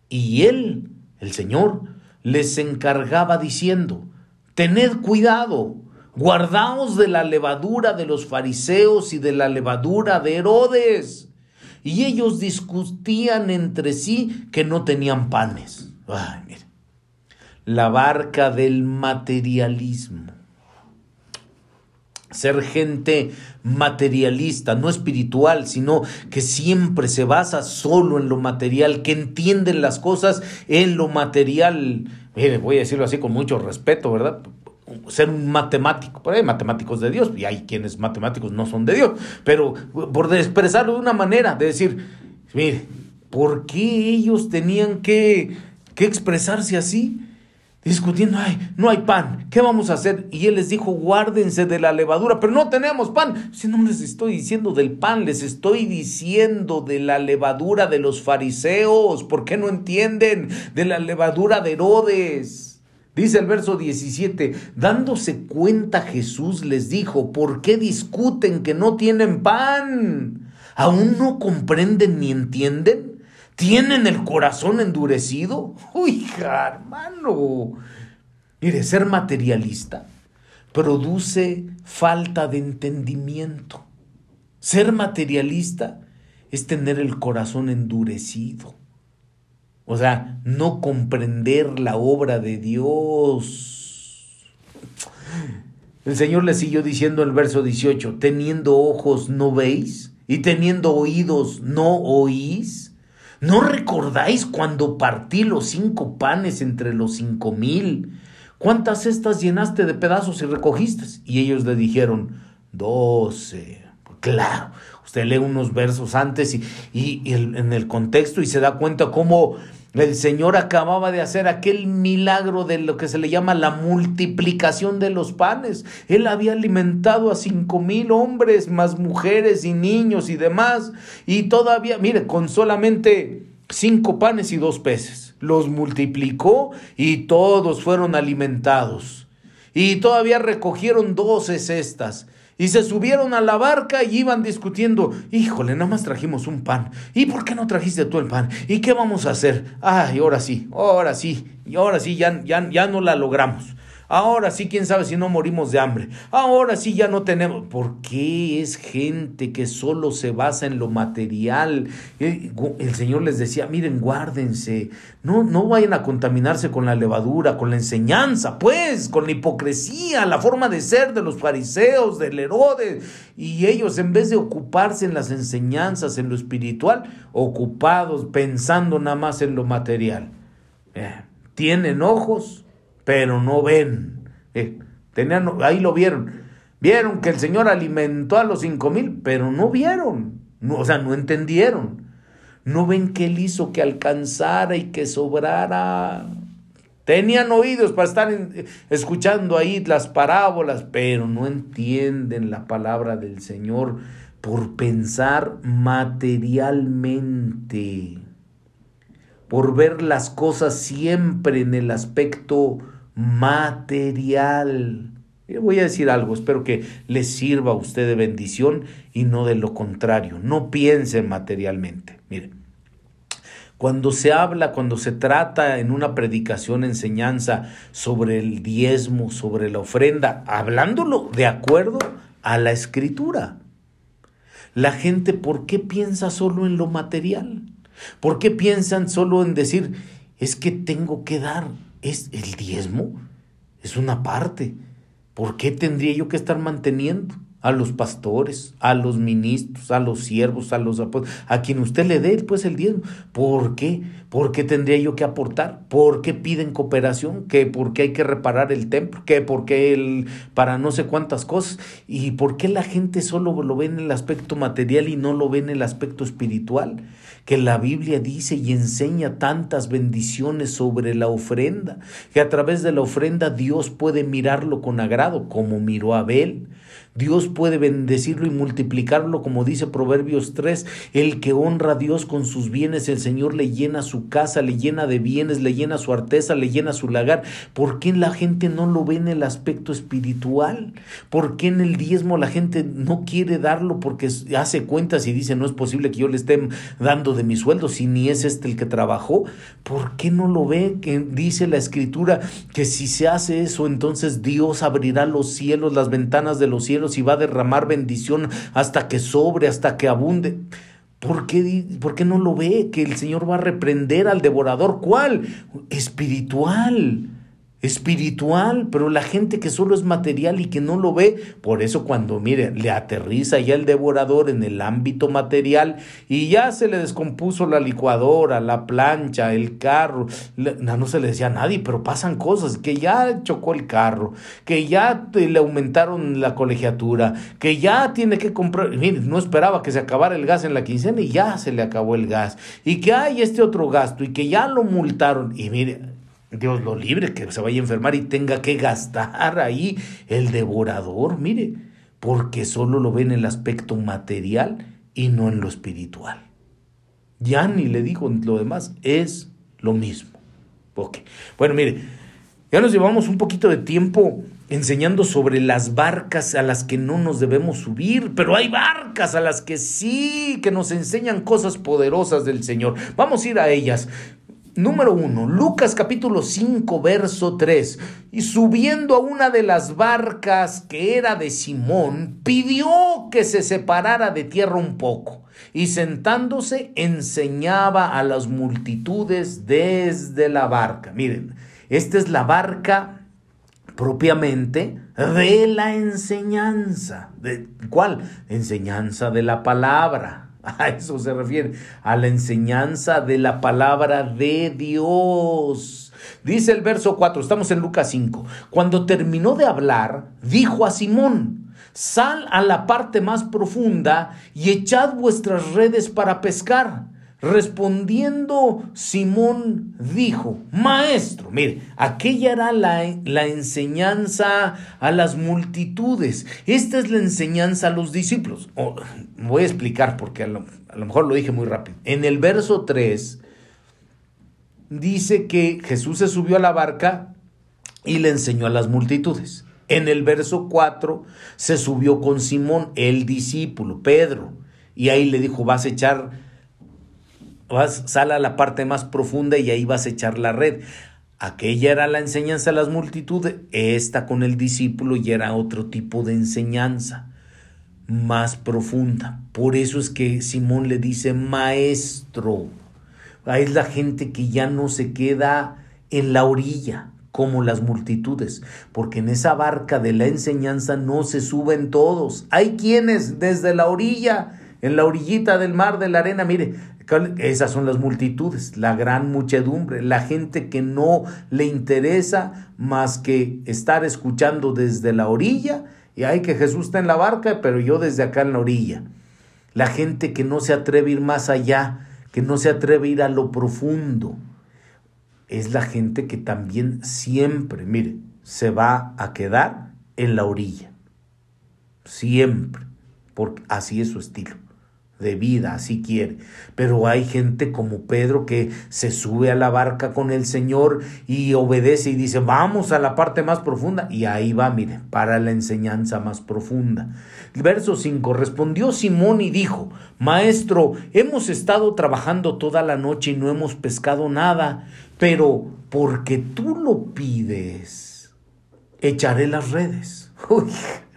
Y él, el Señor, les encargaba diciendo, Tened cuidado, guardaos de la levadura de los fariseos y de la levadura de Herodes y ellos discutían entre sí que no tenían panes. Ay. La barca del materialismo. Ser gente materialista, no espiritual, sino que siempre se basa solo en lo material, que entienden las cosas en lo material. Mire, voy a decirlo así con mucho respeto, ¿verdad? Ser un matemático, pero hay matemáticos de Dios y hay quienes matemáticos no son de Dios, pero por expresarlo de una manera, de decir, mire, ¿por qué ellos tenían que, que expresarse así? Discutiendo, ay, no hay pan, ¿qué vamos a hacer? Y él les dijo, guárdense de la levadura, pero no tenemos pan. Si no les estoy diciendo del pan, les estoy diciendo de la levadura de los fariseos, ¿por qué no entienden? De la levadura de Herodes. Dice el verso 17, dándose cuenta Jesús les dijo, ¿por qué discuten que no tienen pan? ¿Aún no comprenden ni entienden? ¿Tienen el corazón endurecido? Uy, hermano. Mire, ser materialista produce falta de entendimiento. Ser materialista es tener el corazón endurecido. O sea, no comprender la obra de Dios. El Señor le siguió diciendo en el verso 18, teniendo ojos no veis y teniendo oídos no oís. ¿No recordáis cuando partí los cinco panes entre los cinco mil? ¿Cuántas cestas llenaste de pedazos y recogiste? Y ellos le dijeron, doce. Claro, usted lee unos versos antes y, y, en el contexto y se da cuenta cómo el Señor acababa de hacer aquel milagro de lo que se le llama la multiplicación de los panes. Él había alimentado a cinco mil hombres, más mujeres y niños y demás. Y todavía, mire, con solamente cinco panes y dos peces. Los multiplicó y todos fueron alimentados. Y todavía recogieron doce cestas. Y se subieron a la barca y iban discutiendo, híjole, nada más trajimos un pan. ¿Y por qué no trajiste tú el pan? ¿Y qué vamos a hacer? Ay, ahora sí, ahora sí, y ahora sí, ya, ya, ya no la logramos. Ahora sí, quién sabe si no morimos de hambre. Ahora sí ya no tenemos. ¿Por qué es gente que solo se basa en lo material? Eh, el Señor les decía, miren, guárdense. No, no vayan a contaminarse con la levadura, con la enseñanza, pues, con la hipocresía, la forma de ser de los fariseos, del Herodes. Y ellos, en vez de ocuparse en las enseñanzas, en lo espiritual, ocupados pensando nada más en lo material. Eh, tienen ojos pero no ven. Eh, tenían, ahí lo vieron. Vieron que el Señor alimentó a los cinco mil, pero no vieron. No, o sea, no entendieron. No ven que Él hizo que alcanzara y que sobrara. Tenían oídos para estar escuchando ahí las parábolas, pero no entienden la palabra del Señor por pensar materialmente, por ver las cosas siempre en el aspecto material. voy a decir algo, espero que les sirva a usted de bendición y no de lo contrario. No piense materialmente. Miren, cuando se habla, cuando se trata en una predicación, enseñanza sobre el diezmo, sobre la ofrenda, hablándolo de acuerdo a la escritura. La gente, ¿por qué piensa solo en lo material? ¿Por qué piensan solo en decir, es que tengo que dar? ¿Es el diezmo? Es una parte. ¿Por qué tendría yo que estar manteniendo? a los pastores, a los ministros, a los siervos, a los a quien usted le dé pues el diezmo. ¿Por qué? ¿Por qué tendría yo que aportar? ¿Por qué piden cooperación? ¿Qué? ¿Por qué hay que reparar el templo? ¿Qué? ¿Por qué el, para no sé cuántas cosas? ¿Y por qué la gente solo lo ve en el aspecto material y no lo ve en el aspecto espiritual? Que la Biblia dice y enseña tantas bendiciones sobre la ofrenda, que a través de la ofrenda Dios puede mirarlo con agrado, como miró a Abel Dios puede bendecirlo y multiplicarlo, como dice Proverbios 3, el que honra a Dios con sus bienes, el Señor le llena su casa, le llena de bienes, le llena su arteza, le llena su lagar. ¿Por qué la gente no lo ve en el aspecto espiritual? ¿Por qué en el diezmo la gente no quiere darlo porque hace cuentas y dice, no es posible que yo le esté dando de mi sueldo si ni es este el que trabajó? ¿Por qué no lo ve? Que dice la escritura que si se hace eso, entonces Dios abrirá los cielos, las ventanas de los cielos y va a derramar bendición hasta que sobre, hasta que abunde. ¿Por qué, ¿Por qué no lo ve? Que el Señor va a reprender al devorador. ¿Cuál? Espiritual espiritual, pero la gente que solo es material y que no lo ve, por eso cuando mire, le aterriza ya el devorador en el ámbito material y ya se le descompuso la licuadora, la plancha, el carro, no, no se le decía a nadie, pero pasan cosas, que ya chocó el carro, que ya le aumentaron la colegiatura, que ya tiene que comprar, mire, no esperaba que se acabara el gas en la quincena y ya se le acabó el gas, y que hay este otro gasto y que ya lo multaron, y mire, Dios lo libre, que se vaya a enfermar y tenga que gastar ahí el devorador, mire, porque solo lo ve en el aspecto material y no en lo espiritual. Ya ni le digo lo demás, es lo mismo. Ok, bueno, mire, ya nos llevamos un poquito de tiempo enseñando sobre las barcas a las que no nos debemos subir, pero hay barcas a las que sí, que nos enseñan cosas poderosas del Señor. Vamos a ir a ellas. Número uno, Lucas capítulo 5, verso 3. Y subiendo a una de las barcas que era de Simón, pidió que se separara de tierra un poco. Y sentándose enseñaba a las multitudes desde la barca. Miren, esta es la barca propiamente de la enseñanza. ¿De cuál? Enseñanza de la palabra. A eso se refiere, a la enseñanza de la palabra de Dios. Dice el verso 4, estamos en Lucas 5. Cuando terminó de hablar, dijo a Simón, sal a la parte más profunda y echad vuestras redes para pescar. Respondiendo, Simón dijo, Maestro, mire, aquella era la, la, enseñanza a las multitudes. Esta es la enseñanza a los discípulos. Voy a explicar porque a lo, a lo mejor lo dije muy rápido. En el verso 3 dice que Jesús se subió a la barca y le enseñó a las multitudes. En el verso 4 se subió con Simón, el discípulo, Pedro, y ahí le dijo, vas a echar vas, sal a la parte más profunda y ahí vas a echar la red. Aquella era la enseñanza a las multitudes, esta con el discípulo y era otro tipo de enseñanza, más profunda. Por eso es que Simón le dice maestro. Es la gente que ya no se queda en la orilla como las multitudes, porque en esa barca de la enseñanza no se suben todos. Hay quienes desde la orilla, en la orillita del mar, de la arena, mire, esas son las multitudes, la gran muchedumbre, la gente que no le interesa más que estar escuchando desde la orilla y hay que Jesús está en la barca, pero yo desde acá en la orilla. La gente que no se atreve a ir más allá, que no se atreve a ir a lo profundo. es la gente que también siempre, mire, se va a quedar en la orilla. Siempre, porque así es su estilo de vida, así quiere. Pero hay gente como Pedro que se sube a la barca con el Señor y obedece y dice, vamos a la parte más profunda. Y ahí va, mire, para la enseñanza más profunda. Verso 5, respondió Simón y dijo, Maestro, hemos estado trabajando toda la noche y no hemos pescado nada, pero porque tú lo pides, echaré las redes.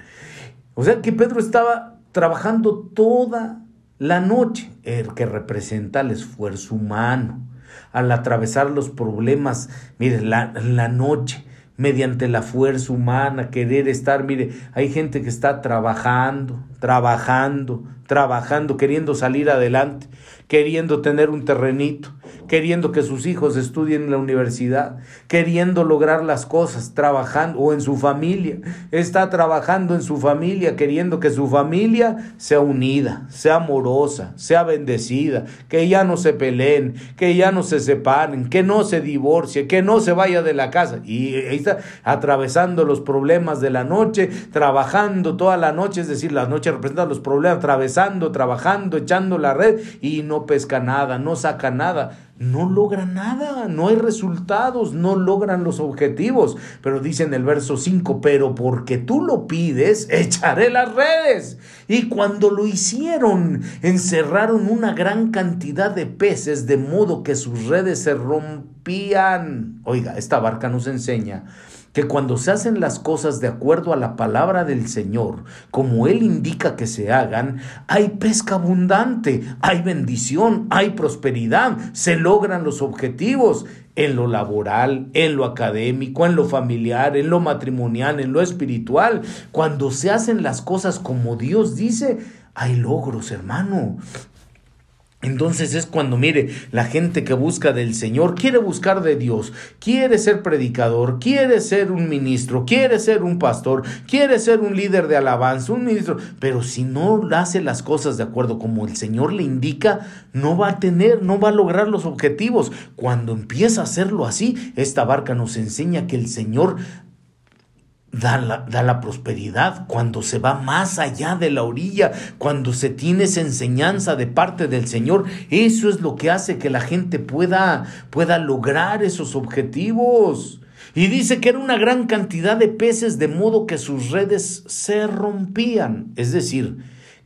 O sea que Pedro estaba trabajando toda la noche, el que representa el esfuerzo humano. Al atravesar los problemas, mire, la, la noche, mediante la fuerza humana, querer estar, mire, hay gente que está trabajando, trabajando, trabajando, queriendo salir adelante, queriendo tener un terrenito, queriendo que sus hijos estudien en la universidad, queriendo lograr las cosas, trabajando o en su familia, está trabajando en su familia, queriendo que su familia sea unida, sea amorosa, sea bendecida, que ya no se peleen, que ya no se separen, que no se divorcie, que no se vaya de la casa. Y ahí está atravesando los problemas de la noche, trabajando toda la noche, es decir, la noche representa los problemas, atravesando, trabajando, echando la red y no pesca nada, no saca nada no logra nada, no hay resultados, no logran los objetivos. Pero dice en el verso 5, pero porque tú lo pides, echaré las redes. Y cuando lo hicieron, encerraron una gran cantidad de peces, de modo que sus redes se rompían. Oiga, esta barca nos enseña que cuando se hacen las cosas de acuerdo a la palabra del Señor, como Él indica que se hagan, hay pesca abundante, hay bendición, hay prosperidad, se logran los objetivos en lo laboral, en lo académico, en lo familiar, en lo matrimonial, en lo espiritual. Cuando se hacen las cosas como Dios dice, hay logros, hermano. Entonces es cuando, mire, la gente que busca del Señor quiere buscar de Dios, quiere ser predicador, quiere ser un ministro, quiere ser un pastor, quiere ser un líder de alabanza, un ministro, pero si no hace las cosas de acuerdo como el Señor le indica, no va a tener, no va a lograr los objetivos. Cuando empieza a hacerlo así, esta barca nos enseña que el Señor da la, da la, prosperidad, cuando se va más allá de la orilla, cuando se tiene esa enseñanza de parte del Señor, eso es lo que hace que la gente pueda, pueda lograr esos objetivos. Y dice que era una gran cantidad de peces de modo que sus redes se rompían. Es decir,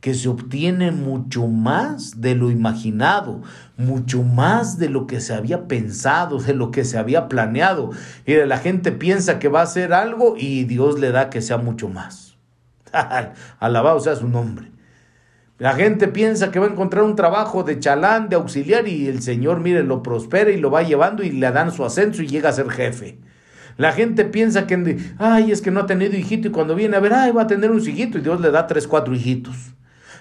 que se obtiene mucho más de lo imaginado, mucho más de lo que se había pensado, de lo que se había planeado. Y la gente piensa que va a hacer algo y Dios le da que sea mucho más. Alabado sea su nombre. La gente piensa que va a encontrar un trabajo de chalán, de auxiliar, y el Señor, mire, lo prospera y lo va llevando y le dan su ascenso y llega a ser jefe. La gente piensa que, ay, es que no ha tenido hijito y cuando viene a ver, ay, va a tener un hijito y Dios le da tres, cuatro hijitos.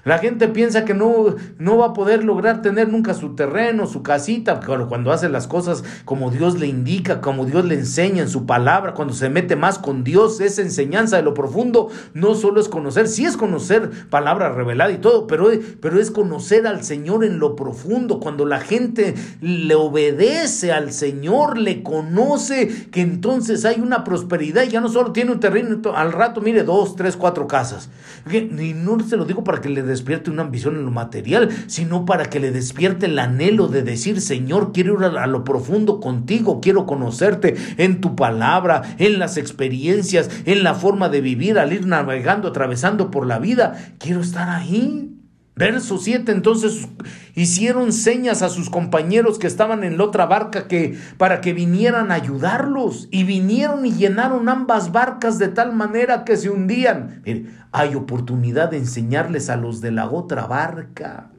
La gente piensa que no, no va a poder lograr tener nunca su terreno, su casita, pero cuando hace las cosas como Dios le indica, como Dios le enseña en su palabra, cuando se mete más con Dios, esa enseñanza de lo profundo, no solo es conocer, sí es conocer palabra revelada y todo, pero, pero es conocer al Señor en lo profundo, cuando la gente le obedece al Señor, le conoce, que entonces hay una prosperidad y ya no solo tiene un terreno, al rato mire dos, tres, cuatro casas. Y no se lo digo para que le despierte una ambición en lo material, sino para que le despierte el anhelo de decir, Señor, quiero ir a lo profundo contigo, quiero conocerte en tu palabra, en las experiencias, en la forma de vivir, al ir navegando, atravesando por la vida. Quiero estar ahí. Verso 7, entonces hicieron señas a sus compañeros que estaban en la otra barca que para que vinieran a ayudarlos y vinieron y llenaron ambas barcas de tal manera que se hundían. hay oportunidad de enseñarles a los de la otra barca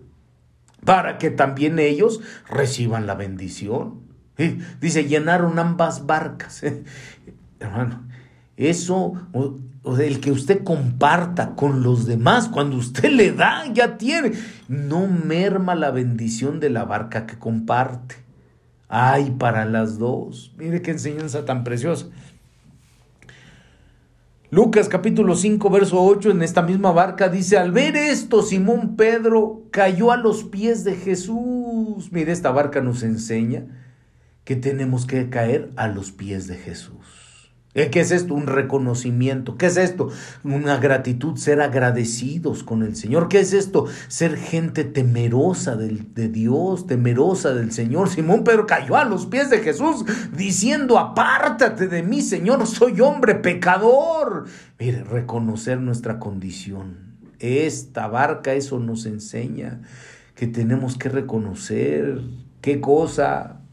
para que también ellos reciban la bendición. Dice, llenaron ambas barcas. Hermano, eso o el que usted comparta con los demás, cuando usted le da, ya tiene, no merma la bendición de la barca que comparte. Ay, para las dos. Mire qué enseñanza tan preciosa. Lucas capítulo 5, verso 8, en esta misma barca dice, al ver esto, Simón Pedro cayó a los pies de Jesús. Mire, esta barca nos enseña que tenemos que caer a los pies de Jesús. Eh, ¿Qué es esto? Un reconocimiento. ¿Qué es esto? Una gratitud, ser agradecidos con el Señor. ¿Qué es esto? Ser gente temerosa de Dios, temerosa del Señor. Simón Pedro cayó a los pies de Jesús diciendo, apártate de mí, Señor, soy hombre pecador. Mire, reconocer nuestra condición. Esta barca eso nos enseña que tenemos que reconocer qué cosa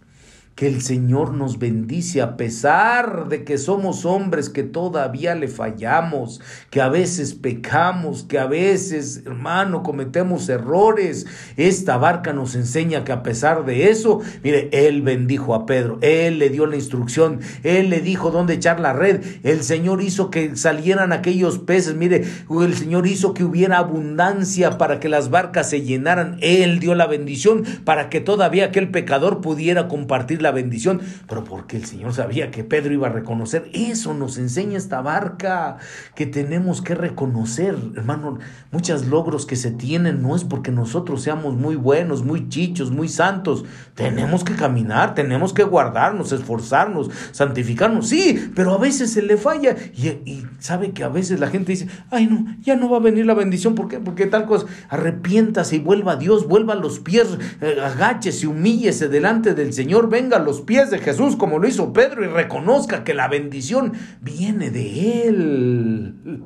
que el Señor nos bendice a pesar de que somos hombres que todavía le fallamos, que a veces pecamos, que a veces, hermano, cometemos errores. Esta barca nos enseña que a pesar de eso, mire, Él bendijo a Pedro, Él le dio la instrucción, Él le dijo dónde echar la red, el Señor hizo que salieran aquellos peces, mire, el Señor hizo que hubiera abundancia para que las barcas se llenaran, Él dio la bendición para que todavía aquel pecador pudiera compartir la bendición, pero porque el Señor sabía que Pedro iba a reconocer. Eso nos enseña esta barca, que tenemos que reconocer, hermano, muchos logros que se tienen no es porque nosotros seamos muy buenos, muy chichos, muy santos. Tenemos que caminar, tenemos que guardarnos, esforzarnos, santificarnos. Sí, pero a veces se le falla y, sabe que a veces la gente dice, ay no, ya no va a venir la bendición. ¿Por qué? Porque tal cosa, arrepiéntase y vuelva a Dios, vuelva a los pies, eh, agáchese, humíllese delante del Señor, venga a los pies de Jesús como lo hizo Pedro y reconozca que la bendición viene de Él.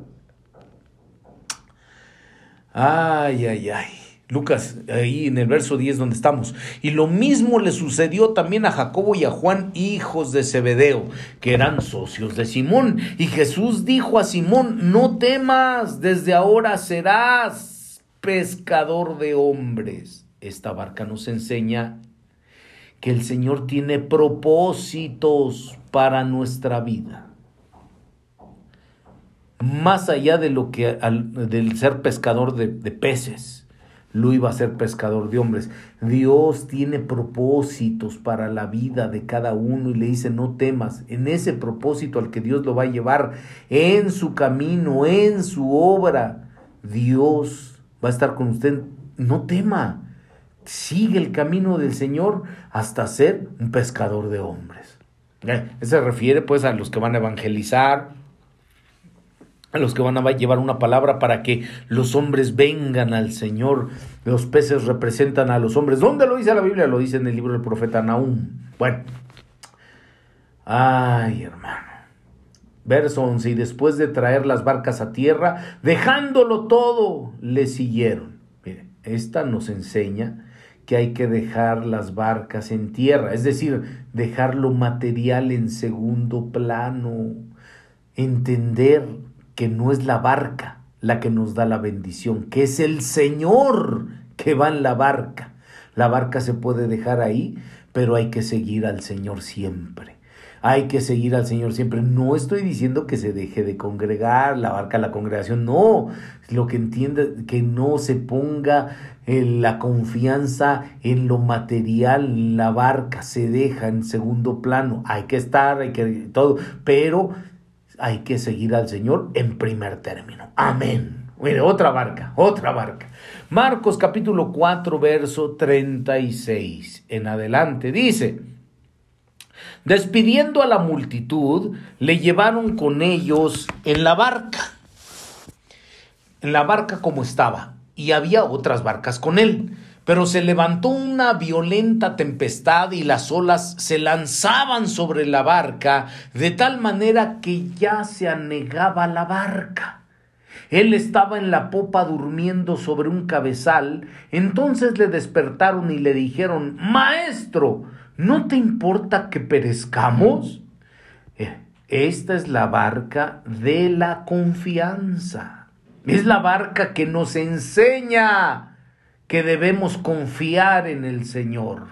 Ay, ay, ay. Lucas, ahí en el verso 10 donde estamos. Y lo mismo le sucedió también a Jacobo y a Juan, hijos de Zebedeo, que eran socios de Simón. Y Jesús dijo a Simón, no temas, desde ahora serás pescador de hombres. Esta barca nos enseña que el Señor tiene propósitos para nuestra vida. Más allá de lo que del ser pescador de, de peces, lo iba a ser pescador de hombres. Dios tiene propósitos para la vida de cada uno y le dice, no temas, en ese propósito al que Dios lo va a llevar, en su camino, en su obra, Dios va a estar con usted. No tema, sigue el camino del Señor hasta ser un pescador de hombres. Eh, se refiere pues a los que van a evangelizar, a los que van a llevar una palabra para que los hombres vengan al Señor. Los peces representan a los hombres. ¿Dónde lo dice la Biblia? Lo dice en el libro del profeta Nahum. Bueno. Ay, hermano. Verso 11. Y después de traer las barcas a tierra, dejándolo todo, le siguieron. Mire, esta nos enseña que hay que dejar las barcas en tierra, es decir, dejar lo material en segundo plano, entender que no es la barca la que nos da la bendición, que es el Señor que va en la barca. La barca se puede dejar ahí, pero hay que seguir al Señor siempre hay que seguir al Señor siempre. No estoy diciendo que se deje de congregar, la barca, la congregación, no. Lo que entiende, que no se ponga eh, la confianza en lo material, la barca se deja en segundo plano. Hay que estar, hay que todo, pero hay que seguir al Señor en primer término. Amén. Mire, otra barca, otra barca. Marcos capítulo 4, verso 36 en adelante dice, Despidiendo a la multitud, le llevaron con ellos en la barca, en la barca como estaba, y había otras barcas con él. Pero se levantó una violenta tempestad y las olas se lanzaban sobre la barca de tal manera que ya se anegaba la barca. Él estaba en la popa durmiendo sobre un cabezal. Entonces le despertaron y le dijeron, Maestro, ¿No te importa que perezcamos? Eh, esta es la barca de la confianza. Es la barca que nos enseña que debemos confiar en el Señor.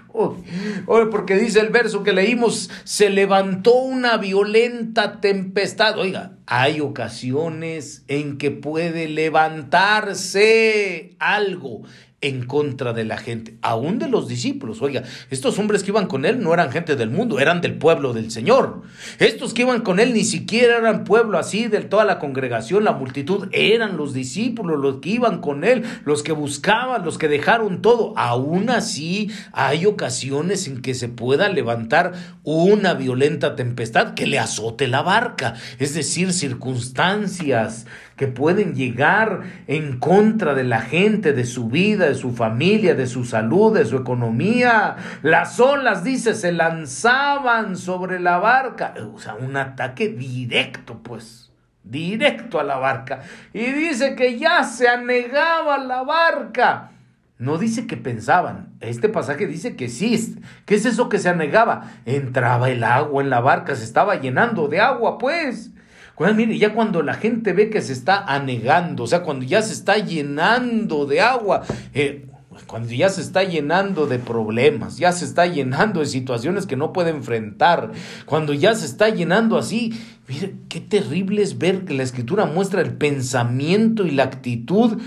porque dice el verso que leímos, se levantó una violenta tempestad. Oiga, hay ocasiones en que puede levantarse algo en contra de la gente, aún de los discípulos. Oiga, estos hombres que iban con él no eran gente del mundo, eran del pueblo del Señor. Estos que iban con él ni siquiera eran pueblo así de toda la congregación, la multitud, eran los discípulos, los que iban con él, los que buscaban, los que dejaron todo. Aún así, hay ocasiones en que se pueda levantar una violenta tempestad que le azote la barca, es decir, circunstancias que pueden llegar en contra de la gente, de su vida, de su familia, de su salud, de su economía. Las olas, dice, se lanzaban sobre la barca. O sea, un ataque directo, pues, directo a la barca. Y dice que ya se anegaba la barca. No dice que pensaban. Este pasaje dice que sí. ¿Qué es eso que se anegaba? Entraba el agua en la barca, se estaba llenando de agua, pues mire, ya cuando la gente ve que se está anegando, o sea, cuando ya se está llenando de agua, eh, cuando ya se está llenando de problemas, ya se está llenando de situaciones que no puede enfrentar, cuando ya se está llenando así, mire, qué terrible es ver que la escritura muestra el pensamiento y la actitud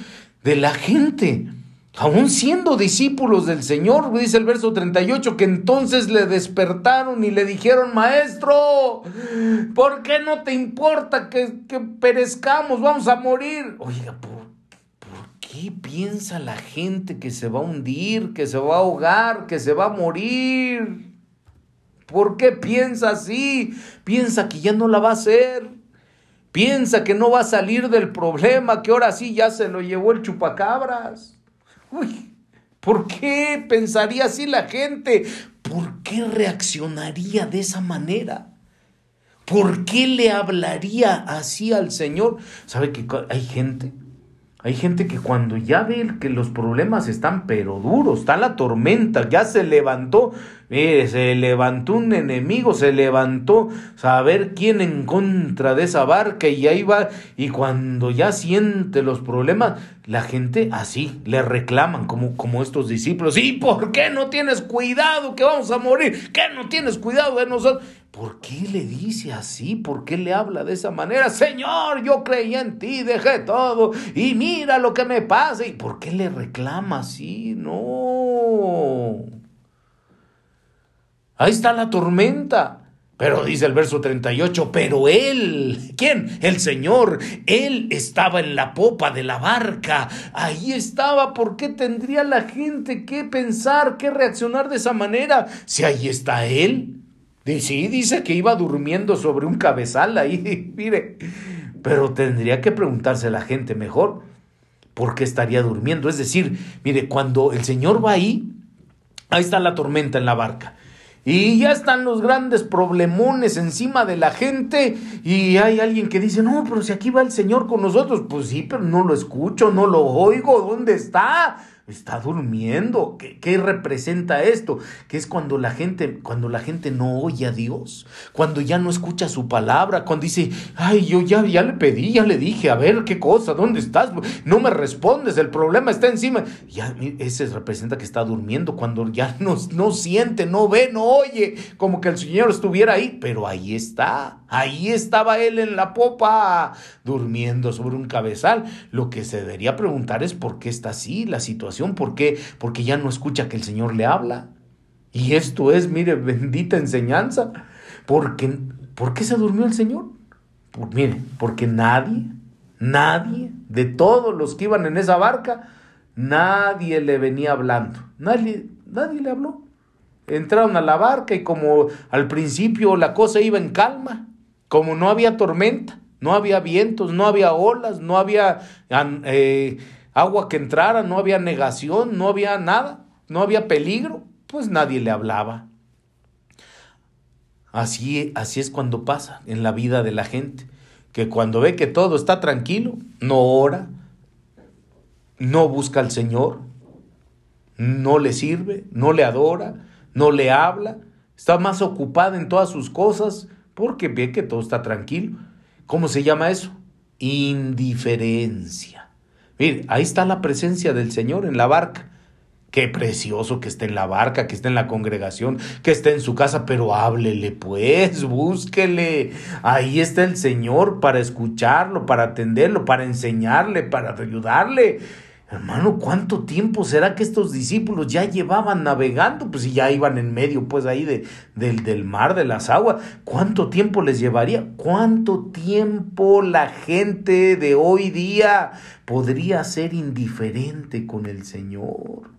de la gente aún siendo discípulos del Señor, dice el verso 38, que entonces le despertaron y le dijeron, maestro, ¿por qué no te importa que, perezcamos? Vamos a morir. Oiga, ¿por, ¿por qué piensa la gente que se va a hundir, que se va a ahogar, que se va a morir? ¿Por qué piensa así? Piensa que ya no la va a hacer. Piensa que no va a salir del problema, que ahora sí ya se lo llevó el chupacabras. Uy, ¿por qué pensaría así la gente? ¿Por qué reaccionaría de esa manera? ¿Por qué le hablaría así al Señor? ¿Sabe que hay gente? Hay gente que cuando ya ve que los problemas están pero duros, está la tormenta, ya se levantó, se levantó un enemigo, se levantó saber quién en contra de esa barca y ahí va, y cuando ya siente los problemas, la gente así le reclaman como, como estos discípulos, ¿y por qué no tienes cuidado que vamos a morir? ¿Qué no tienes cuidado de nosotros? ¿Por qué le dice así? ¿Por qué le habla de esa manera? Señor, yo creí en ti, dejé todo y mira lo que me pasa. ¿Y por qué le reclama así? No. Ahí está la tormenta. Pero dice el verso 38, pero él, ¿quién? El Señor, él estaba en la popa de la barca, ahí estaba, ¿por qué tendría la gente que pensar, que reaccionar de esa manera? Si ahí está él. Sí, dice que iba durmiendo sobre un cabezal ahí, mire, pero tendría que preguntarse la gente mejor, ¿por qué estaría durmiendo? Es decir, mire, cuando el Señor va ahí, ahí está la tormenta en la barca y ya están los grandes problemones encima de la gente y hay alguien que dice, no, pero si aquí va el Señor con nosotros, pues sí, pero no lo escucho, no lo oigo, ¿dónde está? Está durmiendo. ¿Qué, representa esto? Que es cuando la gente, cuando la gente no oye a Dios, cuando ya no escucha su palabra, cuando dice, ay, yo ya, ya le pedí, ya le dije, a ver qué cosa, ¿dónde estás? No me respondes, el problema está encima. Ya, ese representa que está durmiendo, cuando ya no, no siente, no ve, no oye, como que el Señor estuviera ahí, pero ahí está, ahí estaba él en la popa, durmiendo sobre un cabezal. Lo que se debería preguntar es por qué está así la situación ¿Por qué? Porque ya no escucha que el Señor le habla. Y esto es, mire, bendita enseñanza. Porque, ¿Por qué se durmió el Señor? Por, mire, porque nadie, nadie, de todos los que iban en esa barca, nadie le venía hablando. Nadie, nadie le habló. Entraron a la barca y como al principio la cosa iba en calma, como no había tormenta, no había vientos, no había olas, no había eh, agua que entrara, no había negación, no había nada, no había peligro, pues nadie le hablaba. Así, así es cuando pasa en la vida de la gente, que cuando ve que todo está tranquilo, no ora, no busca al Señor, no le sirve, no le adora, no le habla, está más ocupada en todas sus cosas porque ve que todo está tranquilo. ¿Cómo se llama eso? Indiferencia. Mire, ahí está la presencia del Señor en la barca. Qué precioso que esté en la barca, que esté en la congregación, que esté en su casa, pero háblele pues, búsquele. Ahí está el Señor para escucharlo, para atenderlo, para enseñarle, para ayudarle. Hermano, ¿cuánto tiempo será que estos discípulos ya llevaban navegando? Pues si ya iban en medio, pues ahí de, del, del mar, de las aguas. ¿Cuánto tiempo les llevaría? ¿Cuánto tiempo la gente de hoy día podría ser indiferente con el Señor?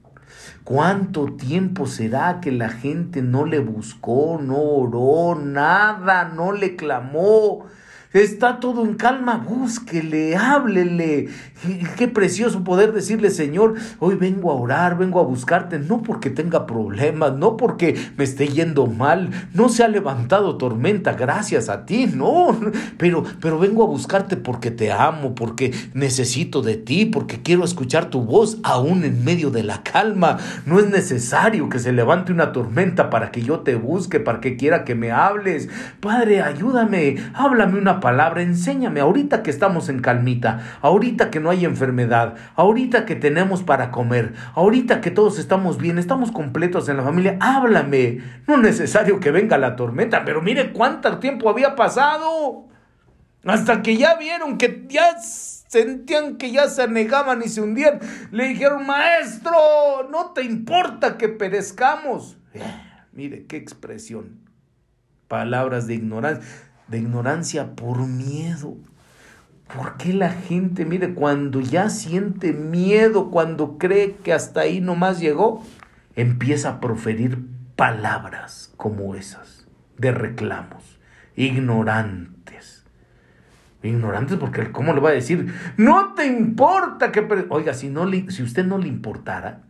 ¿Cuánto tiempo será que la gente no le buscó, no oró, nada, no le clamó? Está todo en calma, búsquele, háblele. Qué precioso poder decirle, Señor, hoy vengo a orar, vengo a buscarte, no porque tenga problemas, no porque me esté yendo mal, no se ha levantado tormenta gracias a ti, no, pero, pero vengo a buscarte porque te amo, porque necesito de ti, porque quiero escuchar tu voz aún en medio de la calma. No es necesario que se levante una tormenta para que yo te busque, para que quiera que me hables. Padre, ayúdame, háblame una palabra, enséñame ahorita que estamos en calmita, ahorita que no hay enfermedad, ahorita que tenemos para comer, ahorita que todos estamos bien, estamos completos en la familia, háblame. No es necesario que venga la tormenta, pero mire cuánto tiempo había pasado. Hasta que ya vieron que ya sentían que ya se negaban y se hundían. Le dijeron, maestro, no te importa que perezcamos. Eh, mire qué expresión. Palabras de ignorancia de ignorancia por miedo. ¿Por qué la gente, mire, cuando ya siente miedo, cuando cree que hasta ahí nomás llegó, empieza a proferir palabras como esas, de reclamos, ignorantes? Ignorantes porque ¿cómo le va a decir? No te importa que... Oiga, si, no le, si usted no le importara,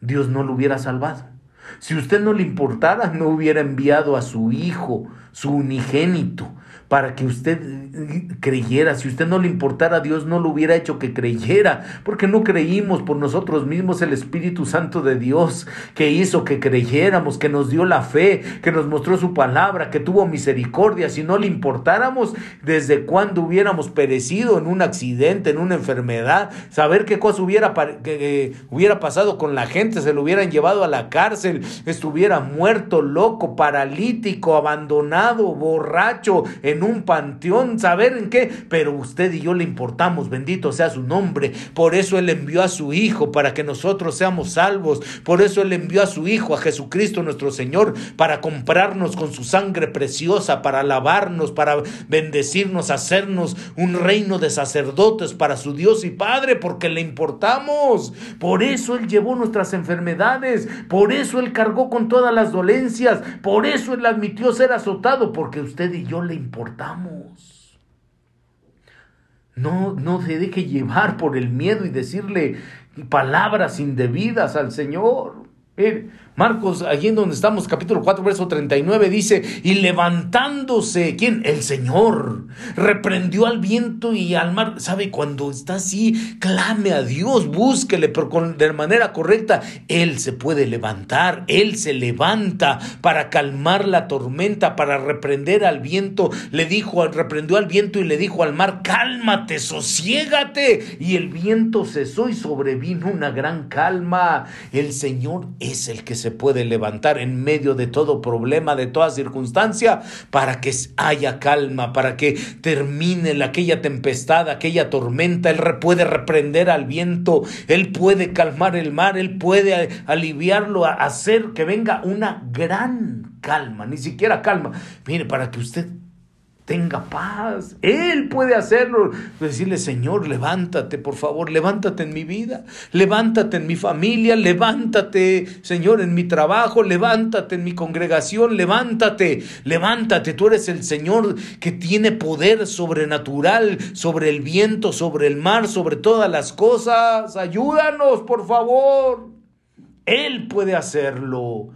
Dios no lo hubiera salvado. Si usted no le importara, no hubiera enviado a su hijo, su unigénito, para que usted creyera. Si usted no le importara, Dios no lo hubiera hecho que creyera, porque no creímos por nosotros mismos el Espíritu Santo de Dios, que hizo que creyéramos, que nos dio la fe, que nos mostró su palabra, que tuvo misericordia. Si no le importáramos, desde cuándo hubiéramos perecido en un accidente, en una enfermedad, saber qué cosa hubiera, que, hubiera pasado con la gente, se lo hubieran llevado a la cárcel, estuviera muerto, loco, paralítico, abandonado, borracho, en un panteón, saber en qué, pero usted y yo le importamos, bendito sea su nombre. Por eso Él envió a su Hijo, para que nosotros seamos salvos. Por eso Él envió a su Hijo, a Jesucristo nuestro Señor, para comprarnos con su sangre preciosa, para lavarnos, para bendecirnos, hacernos un reino de sacerdotes para su Dios y Padre, porque le importamos. Por eso Él llevó nuestras enfermedades, por eso Él cargó con todas las dolencias, por eso Él admitió ser azotado, porque usted y yo le importamos. No, no se deje llevar por el miedo y decirle palabras indebidas al Señor. Marcos, allí en donde estamos, capítulo 4, verso 39, dice, y levantándose, ¿quién? El Señor, reprendió al viento y al mar. ¿Sabe? Cuando está así, clame a Dios, búsquele, pero con, de manera correcta, Él se puede levantar, Él se levanta para calmar la tormenta, para reprender al viento. Le dijo, reprendió al viento y le dijo al mar, cálmate, sosiégate. Y el viento cesó y sobrevino una gran calma. El Señor es el que se puede levantar en medio de todo problema, de toda circunstancia, para que haya calma, para que termine aquella tempestad, aquella tormenta. Él puede reprender al viento, Él puede calmar el mar, Él puede aliviarlo, hacer que venga una gran calma, ni siquiera calma. Mire, para que usted tenga paz. Él puede hacerlo. Decirle, Señor, levántate, por favor, levántate en mi vida, levántate en mi familia, levántate, Señor, en mi trabajo, levántate en mi congregación, levántate, levántate. Tú eres el Señor que tiene poder sobrenatural sobre el viento, sobre el mar, sobre todas las cosas. Ayúdanos, por favor. Él puede hacerlo.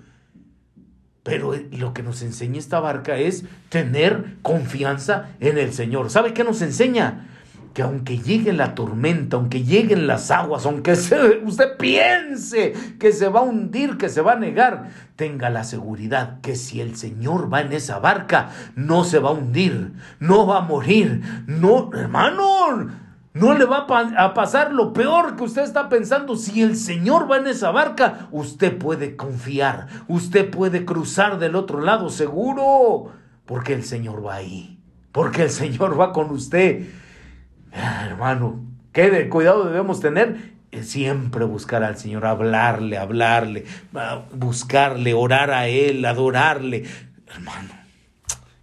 Pero lo que nos enseña esta barca es tener confianza en el Señor. ¿Sabe qué nos enseña? Que aunque llegue la tormenta, aunque lleguen las aguas, aunque usted piense que se va a hundir, que se va a negar, tenga la seguridad que si el Señor va en esa barca, no se va a hundir, no va a morir. No, hermano, no le va a pasar lo peor que usted está pensando. Si el Señor va en esa barca, usted puede confiar. Usted puede cruzar del otro lado seguro. Porque el Señor va ahí. Porque el Señor va con usted. Ah, hermano, qué cuidado debemos tener siempre buscar al Señor, hablarle, hablarle, buscarle, orar a Él, adorarle. Hermano,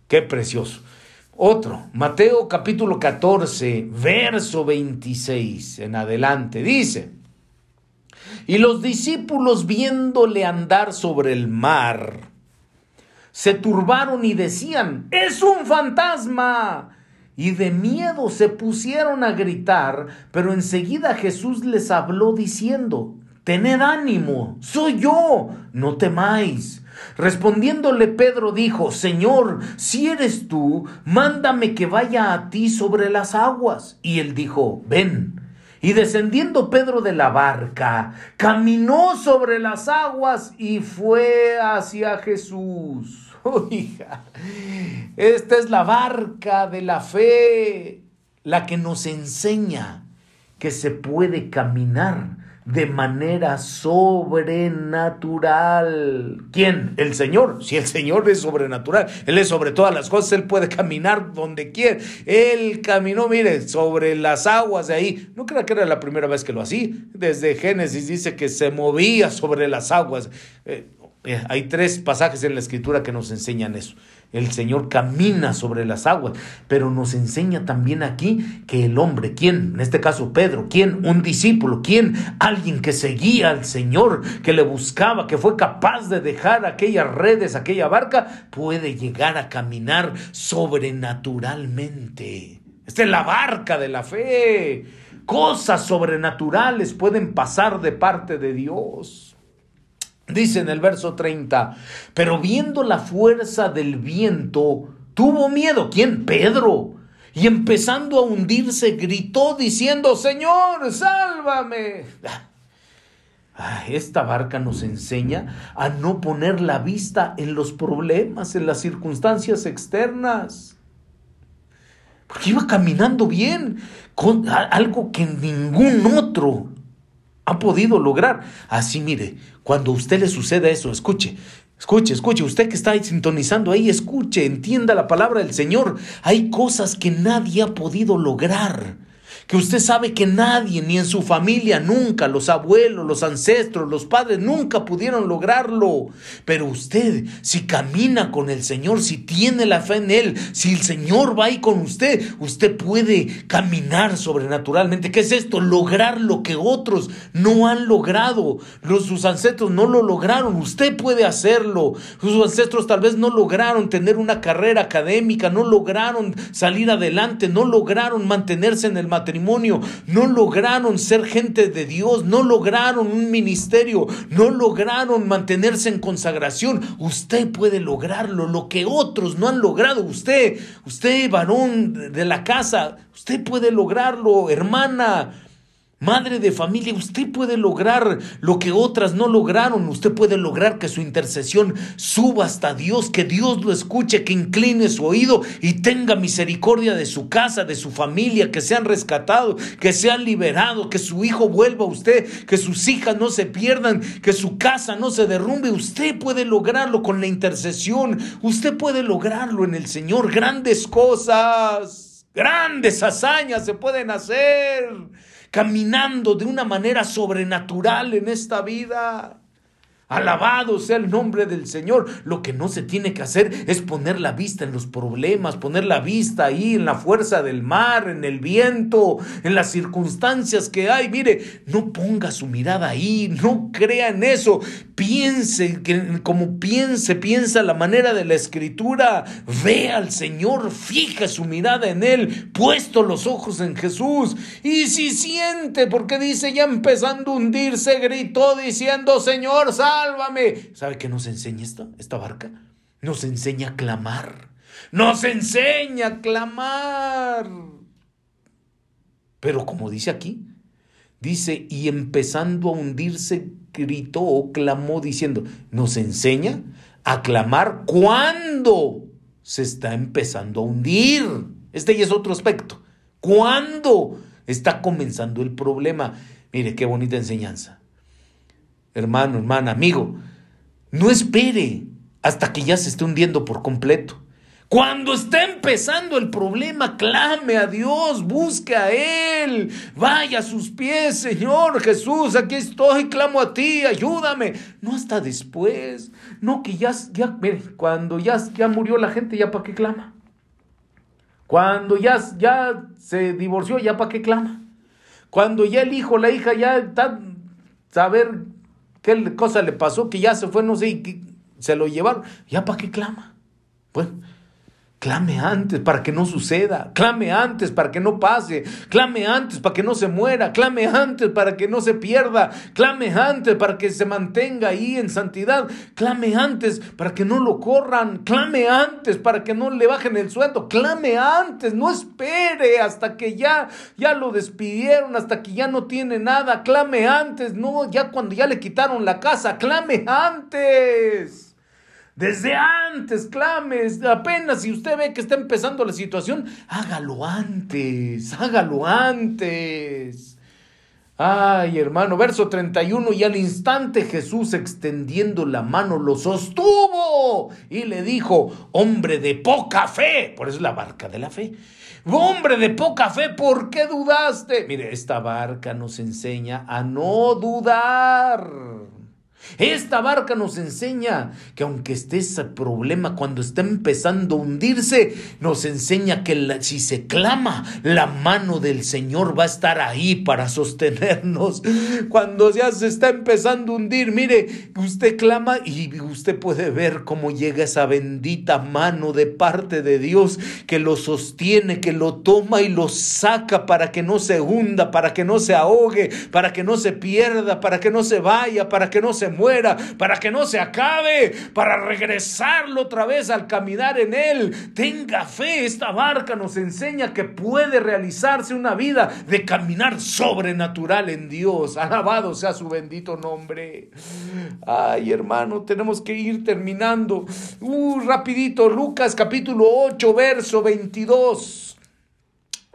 qué precioso. Otro, Mateo capítulo 14, verso 26 en adelante, dice, y los discípulos viéndole andar sobre el mar, se turbaron y decían, es un fantasma. Y de miedo se pusieron a gritar, pero enseguida Jesús les habló diciendo, Tened ánimo, soy yo, no temáis. Respondiéndole Pedro dijo, Señor, si eres tú, mándame que vaya a ti sobre las aguas. Y él dijo, ven. Y descendiendo Pedro de la barca, caminó sobre las aguas y fue hacia Jesús. Oiga, esta es la barca de la fe, la que nos enseña que se puede caminar de manera sobrenatural. ¿Quién? El Señor. Si el Señor es sobrenatural, Él es sobre todas las cosas, Él puede caminar donde quiera. Él caminó, mire, sobre las aguas de ahí. No creo que era la primera vez que lo hacía. Desde Génesis dice que se movía sobre las aguas. Eh, eh, hay tres pasajes en la escritura que nos enseñan eso. El Señor camina sobre las aguas, pero nos enseña también aquí que el hombre, ¿quién? En este caso Pedro, ¿quién? Un discípulo, ¿quién? Alguien que seguía al Señor, que le buscaba, que fue capaz de dejar aquellas redes, aquella barca, puede llegar a caminar sobrenaturalmente. Esta es la barca de la fe. Cosas sobrenaturales pueden pasar de parte de Dios. Dice en el verso 30, pero viendo la fuerza del viento, tuvo miedo. ¿Quién? Pedro. Y empezando a hundirse, gritó diciendo, Señor, sálvame. Ah, esta barca nos enseña a no poner la vista en los problemas, en las circunstancias externas. Porque iba caminando bien, con algo que ningún otro ha podido lograr. Así mire, cuando a usted le suceda eso, escuche, escuche, escuche, usted que está sintonizando ahí, escuche, entienda la palabra del Señor. Hay cosas que nadie ha podido lograr que usted sabe que nadie, ni en su familia, nunca, los abuelos, los ancestros, los padres, nunca pudieron lograrlo. Pero usted, si camina con el Señor, si tiene la fe en Él, si el Señor va ahí con usted, usted puede caminar sobrenaturalmente. ¿Qué es esto? Lograr lo que otros no han logrado. Los, sus ancestros no lo lograron. Usted puede hacerlo. Sus ancestros tal vez no lograron tener una carrera académica, no lograron salir adelante, no lograron mantenerse en el matrimonio no lograron ser gente de Dios, no lograron un ministerio, no lograron mantenerse en consagración. Usted puede lograrlo, lo que otros no han logrado. Usted, usted varón de la casa, usted puede lograrlo, hermana. Madre de familia, usted puede lograr lo que otras no lograron. Usted puede lograr que su intercesión suba hasta Dios, que Dios lo escuche, que incline su oído y tenga misericordia de su casa, de su familia, que sean rescatados, que sean liberados, que su hijo vuelva a usted, que sus hijas no se pierdan, que su casa no se derrumbe. Usted puede lograrlo con la intercesión. Usted puede lograrlo en el Señor. Grandes cosas, grandes hazañas se pueden hacer caminando de una manera sobrenatural en esta vida. Alabado sea el nombre del Señor. Lo que no se tiene que hacer es poner la vista en los problemas, poner la vista ahí en la fuerza del mar, en el viento, en las circunstancias que hay. Mire, no ponga su mirada ahí, no crea en eso. Piense que como piense, piensa la manera de la escritura. Ve al Señor, fija su mirada en Él, puesto los ojos en Jesús. Y si siente, porque dice ya empezando a hundirse, gritó diciendo, Señor, sal ¿Sabe qué nos enseña esta barca? Nos enseña a clamar. Nos enseña a clamar. Pero como dice aquí, dice, y empezando a hundirse, gritó o clamó diciendo, nos enseña a clamar cuando se está empezando a hundir. Este ya es otro aspecto. ¿Cuándo está comenzando el problema? Mire, qué bonita enseñanza hermano, hermana, amigo, no espere hasta que ya se esté hundiendo por completo. Cuando está empezando el problema, clame a Dios, busque a Él, vaya a sus pies, Señor Jesús, aquí estoy, clamo a ti, ayúdame. No hasta después, no que ya, ya cuando ya, ya murió la gente, ya para qué clama. Cuando ya, ya se divorció, ya para qué clama. Cuando ya el hijo, la hija ya está, saber qué cosa le pasó, que ya se fue, no sé, y se lo llevaron, ya para qué clama. Bueno, Clame antes para que no suceda. Clame antes para que no pase. Clame antes para que no se muera. Clame antes para que no se pierda. Clame antes para que se mantenga ahí en santidad. Clame antes para que no lo corran. Clame antes para que no le bajen el sueldo. Clame antes. No espere hasta que ya, ya lo despidieron, hasta que ya no tiene nada. Clame antes. No, ya cuando ya le quitaron la casa. Clame antes. Desde antes, clames, apenas si usted ve que está empezando la situación, hágalo antes, hágalo antes. Ay, hermano, verso 31, y al instante Jesús extendiendo la mano lo sostuvo y le dijo, hombre de poca fe, por eso es la barca de la fe. Hombre de poca fe, ¿por qué dudaste? Mire, esta barca nos enseña a no dudar. Esta barca nos enseña que aunque esté ese problema cuando está empezando a hundirse, nos enseña que si se clama, la mano del Señor va a estar ahí para sostenernos. Cuando ya se está empezando a hundir, mire, usted clama y usted puede ver cómo llega esa bendita mano de parte de Dios que lo sostiene, que lo toma y lo saca para que no se hunda, para que no se ahogue, para que no se pierda, para que no se vaya, para que no se muera, para que no se acabe, para regresarlo otra vez al caminar en él. Tenga fe, esta barca nos enseña que puede realizarse una vida de caminar sobrenatural en Dios. Alabado sea su bendito nombre. Ay, hermano, tenemos que ir terminando. Uh, rapidito, Lucas capítulo 8, verso 22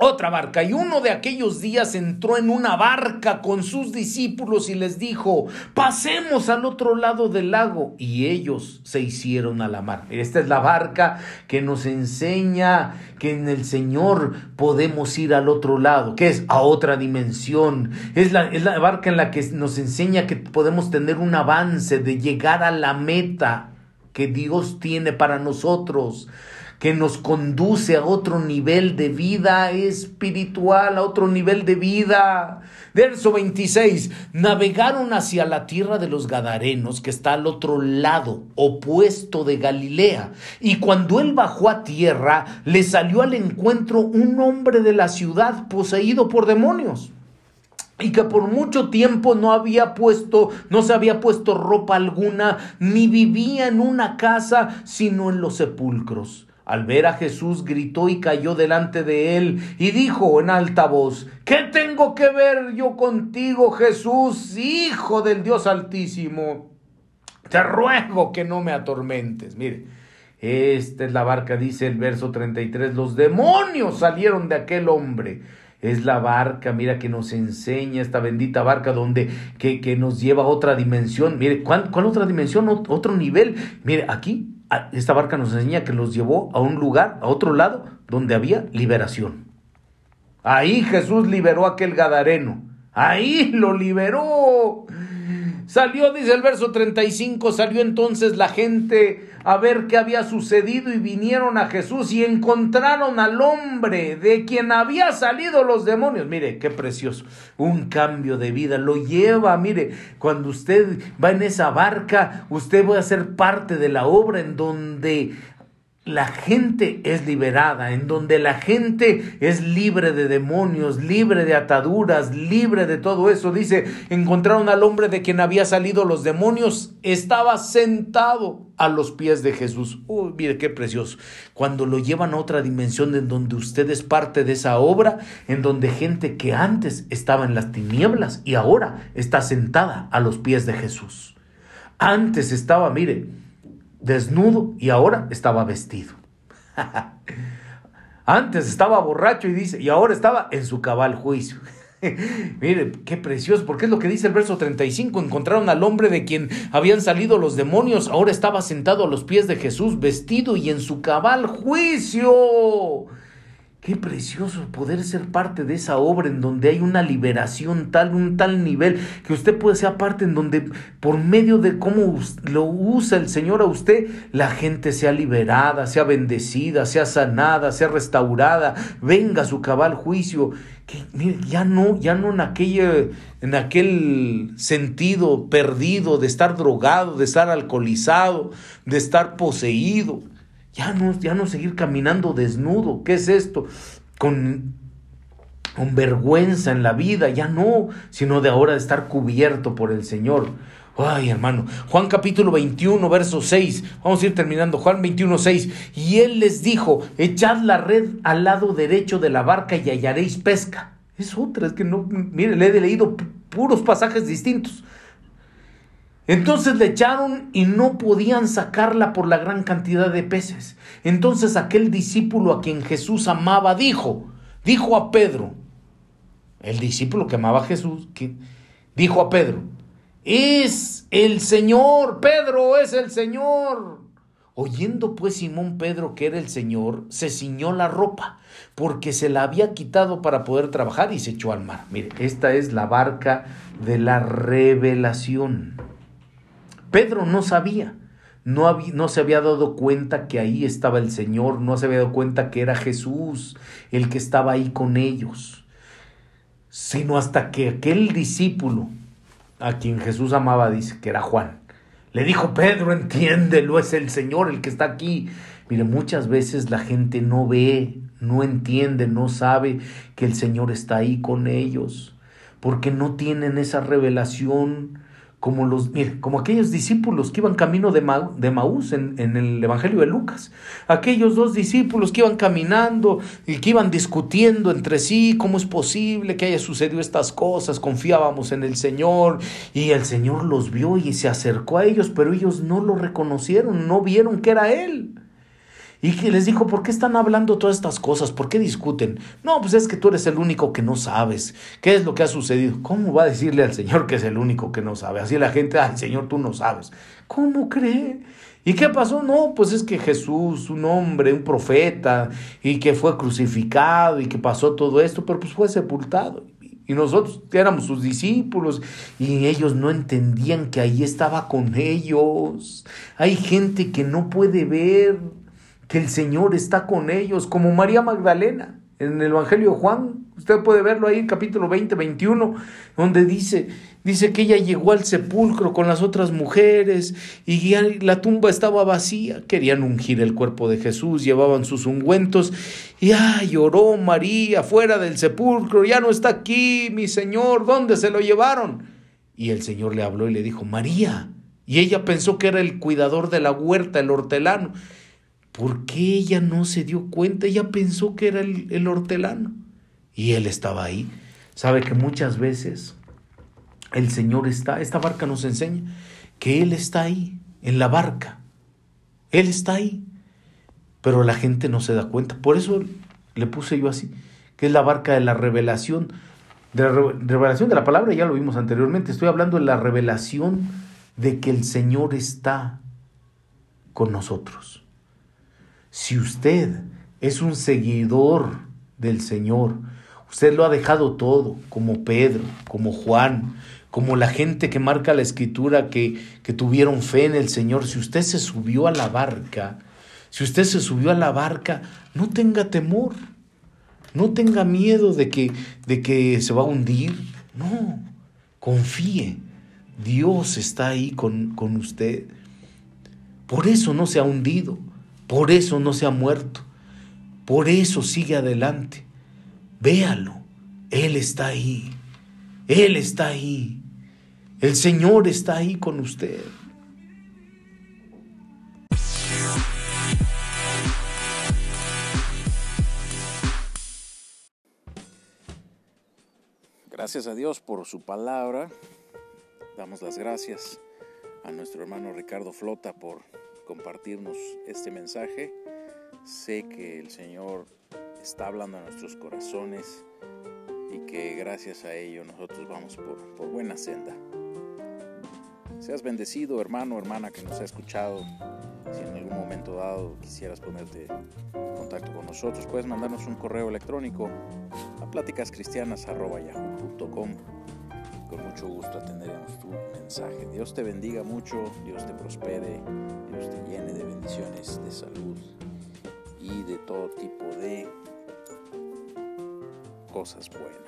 otra barca. Y uno de aquellos días entró en una barca con sus discípulos y les dijo, pasemos al otro lado del lago. Y ellos se hicieron a la mar. Esta es la barca que nos enseña que en el Señor podemos ir al otro lado, que es a otra dimensión. Es la, es la barca en la que nos enseña que podemos tener un avance de llegar a la meta que Dios tiene para nosotros que nos conduce a otro nivel de vida espiritual, a otro nivel de vida. Verso 26, navegaron hacia la tierra de los Gadarenos, que está al otro lado, opuesto de Galilea. Y cuando él bajó a tierra, le salió al encuentro un hombre de la ciudad poseído por demonios y que por mucho tiempo no había puesto, no se había puesto ropa alguna, ni vivía en una casa, sino en los sepulcros. Al ver a Jesús gritó y cayó delante de él y dijo en alta voz, ¿qué tengo que ver yo contigo, Jesús, Hijo del Dios Altísimo? Te ruego que no me atormentes. Mire, esta es la barca, dice el verso 33, los demonios salieron de aquel hombre. Es la barca, mira, que nos enseña esta bendita barca donde que, que nos lleva a otra dimensión. Mire, ¿cuál, ¿cuál otra dimensión? Otro nivel. Mire, aquí esta barca nos enseña que los llevó a un lugar, a otro lado, donde había liberación. Ahí Jesús liberó a aquel Gadareno. Ahí lo liberó. Salió, dice el verso 35, salió entonces la gente a ver qué había sucedido y vinieron a Jesús y encontraron al hombre de quien había salido los demonios. Mire, qué precioso. Un cambio de vida. Lo lleva, mire, cuando usted va en esa barca, usted va a ser parte de la obra en donde la gente es liberada, en donde la gente es libre de demonios, libre de ataduras, libre de todo eso. Dice, encontraron al hombre de quien había salido los demonios, estaba sentado a los pies de Jesús. Uy, mire qué precioso. Cuando lo llevan a otra dimensión en donde usted es parte de esa obra, en donde gente que antes estaba en las tinieblas y ahora está sentada a los pies de Jesús. Antes estaba, mire, desnudo y ahora estaba vestido. Antes estaba borracho y dice, y ahora estaba en su cabal juicio. Mire, qué precioso, porque es lo que dice el verso 35. Encontraron al hombre de quien habían salido los demonios, ahora estaba sentado a los pies de Jesús, vestido y en su cabal juicio. Qué precioso poder ser parte de esa obra en donde hay una liberación tal, un tal nivel, que usted puede ser parte en donde por medio de cómo lo usa el Señor a usted, la gente sea liberada, sea bendecida, sea sanada, sea restaurada, venga su cabal juicio. Que, mire, ya no, ya no en aquel, en aquel sentido perdido de estar drogado, de estar alcoholizado, de estar poseído ya no, ya no seguir caminando desnudo. ¿Qué es esto? Con, con vergüenza en la vida, ya no, sino de ahora estar cubierto por el Señor. Ay, hermano. Juan capítulo 21, verso 6. Vamos a ir terminando. Juan 21, 6. Y él les dijo, echad la red al lado derecho de la barca y hallaréis pesca. Es otra, es que no, mire, le he leído puros pasajes distintos. Entonces le echaron y no podían sacarla por la gran cantidad de peces. Entonces aquel discípulo a quien Jesús amaba dijo, dijo a Pedro, el discípulo que amaba a Jesús, dijo a Pedro, es el Señor, Pedro es el Señor. Oyendo pues Simón Pedro que era el Señor, se ciñó la ropa, porque se la había quitado para poder trabajar y se echó al mar. Mire, esta es la barca de la revelación. Pedro no sabía, no, no, se había dado cuenta que ahí estaba el Señor, no se había dado cuenta que era Jesús el que estaba ahí con ellos, sino hasta que aquel discípulo a quien Jesús amaba, dice que era Juan, le dijo, Pedro, entiéndelo, es el Señor el que está aquí. Mire, muchas veces la gente no ve, no entiende, no sabe que el Señor está ahí con ellos, porque no tienen esa revelación como, los, como aquellos discípulos que iban camino de, de Maús en, en, el Evangelio de Lucas. Aquellos dos discípulos que iban caminando y que iban discutiendo entre sí cómo es posible que haya sucedido estas cosas. Confiábamos en el Señor y el Señor los vio y se acercó a ellos, pero ellos no lo reconocieron, no vieron que era Él. Y les dijo, ¿por qué están hablando todas estas cosas? ¿Por qué discuten? No, pues es que tú eres el único que no sabes. ¿Qué es lo que ha sucedido? ¿Cómo va a decirle al Señor que es el único que no sabe? Así la gente, ay, Señor, tú no sabes. ¿Cómo cree? ¿Y qué pasó? No, pues es que Jesús, un hombre, un profeta, y que fue crucificado y que pasó todo esto, pero pues fue sepultado. Y nosotros éramos sus discípulos y ellos no entendían que ahí estaba con ellos. Hay gente que no puede ver que el Señor está con ellos, como María Magdalena en el Evangelio de Juan. Usted puede verlo ahí capítulo 20, 21, donde dice, dice que ella llegó al sepulcro con las otras mujeres y la tumba estaba vacía. Querían ungir el cuerpo de Jesús, llevaban sus ungüentos y ay, lloró María fuera del sepulcro, ya no está aquí, mi Señor, ¿dónde se lo llevaron? Y el Señor le habló y le dijo, María. Y ella pensó que era el cuidador de la huerta, el hortelano. ¿Por qué ella no se dio cuenta? Ella pensó que era el, hortelano y él estaba ahí. Sabe que muchas veces el Señor está, esta barca nos enseña que Él está ahí, en la barca. Él está ahí, pero la gente no se da cuenta. Por eso le puse yo así, que es la barca de la revelación. De la revelación de la palabra, ya lo vimos anteriormente. Estoy hablando de la revelación de que el Señor está con nosotros. Si usted es un seguidor del Señor, usted lo ha dejado todo, como Pedro, como Juan, como la gente que marca la escritura que, que tuvieron fe en el Señor, si usted se subió a la barca, si usted se subió a la barca, no tenga temor, no tenga miedo de que, de que se va a hundir, no, confíe, Dios está ahí con, con usted. Por eso no se ha hundido. Por eso no se ha muerto. Por eso sigue adelante. Véalo. Él está ahí. Él está ahí. El Señor está ahí con usted. Gracias a Dios por su palabra. Damos las gracias a nuestro hermano Ricardo Flota por compartirnos este mensaje. Sé que el Señor está hablando a nuestros corazones y que gracias a ello nosotros vamos por, por buena senda. Seas bendecido, hermano, hermana que nos ha escuchado. Si en algún momento dado quisieras ponerte en contacto con nosotros, puedes mandarnos un correo electrónico a pláticascristianas.yahoo.com. Con mucho gusto atenderemos tu mensaje. Dios te bendiga mucho, Dios te prospere, Dios te llene de bendiciones, de salud y de todo tipo de cosas buenas.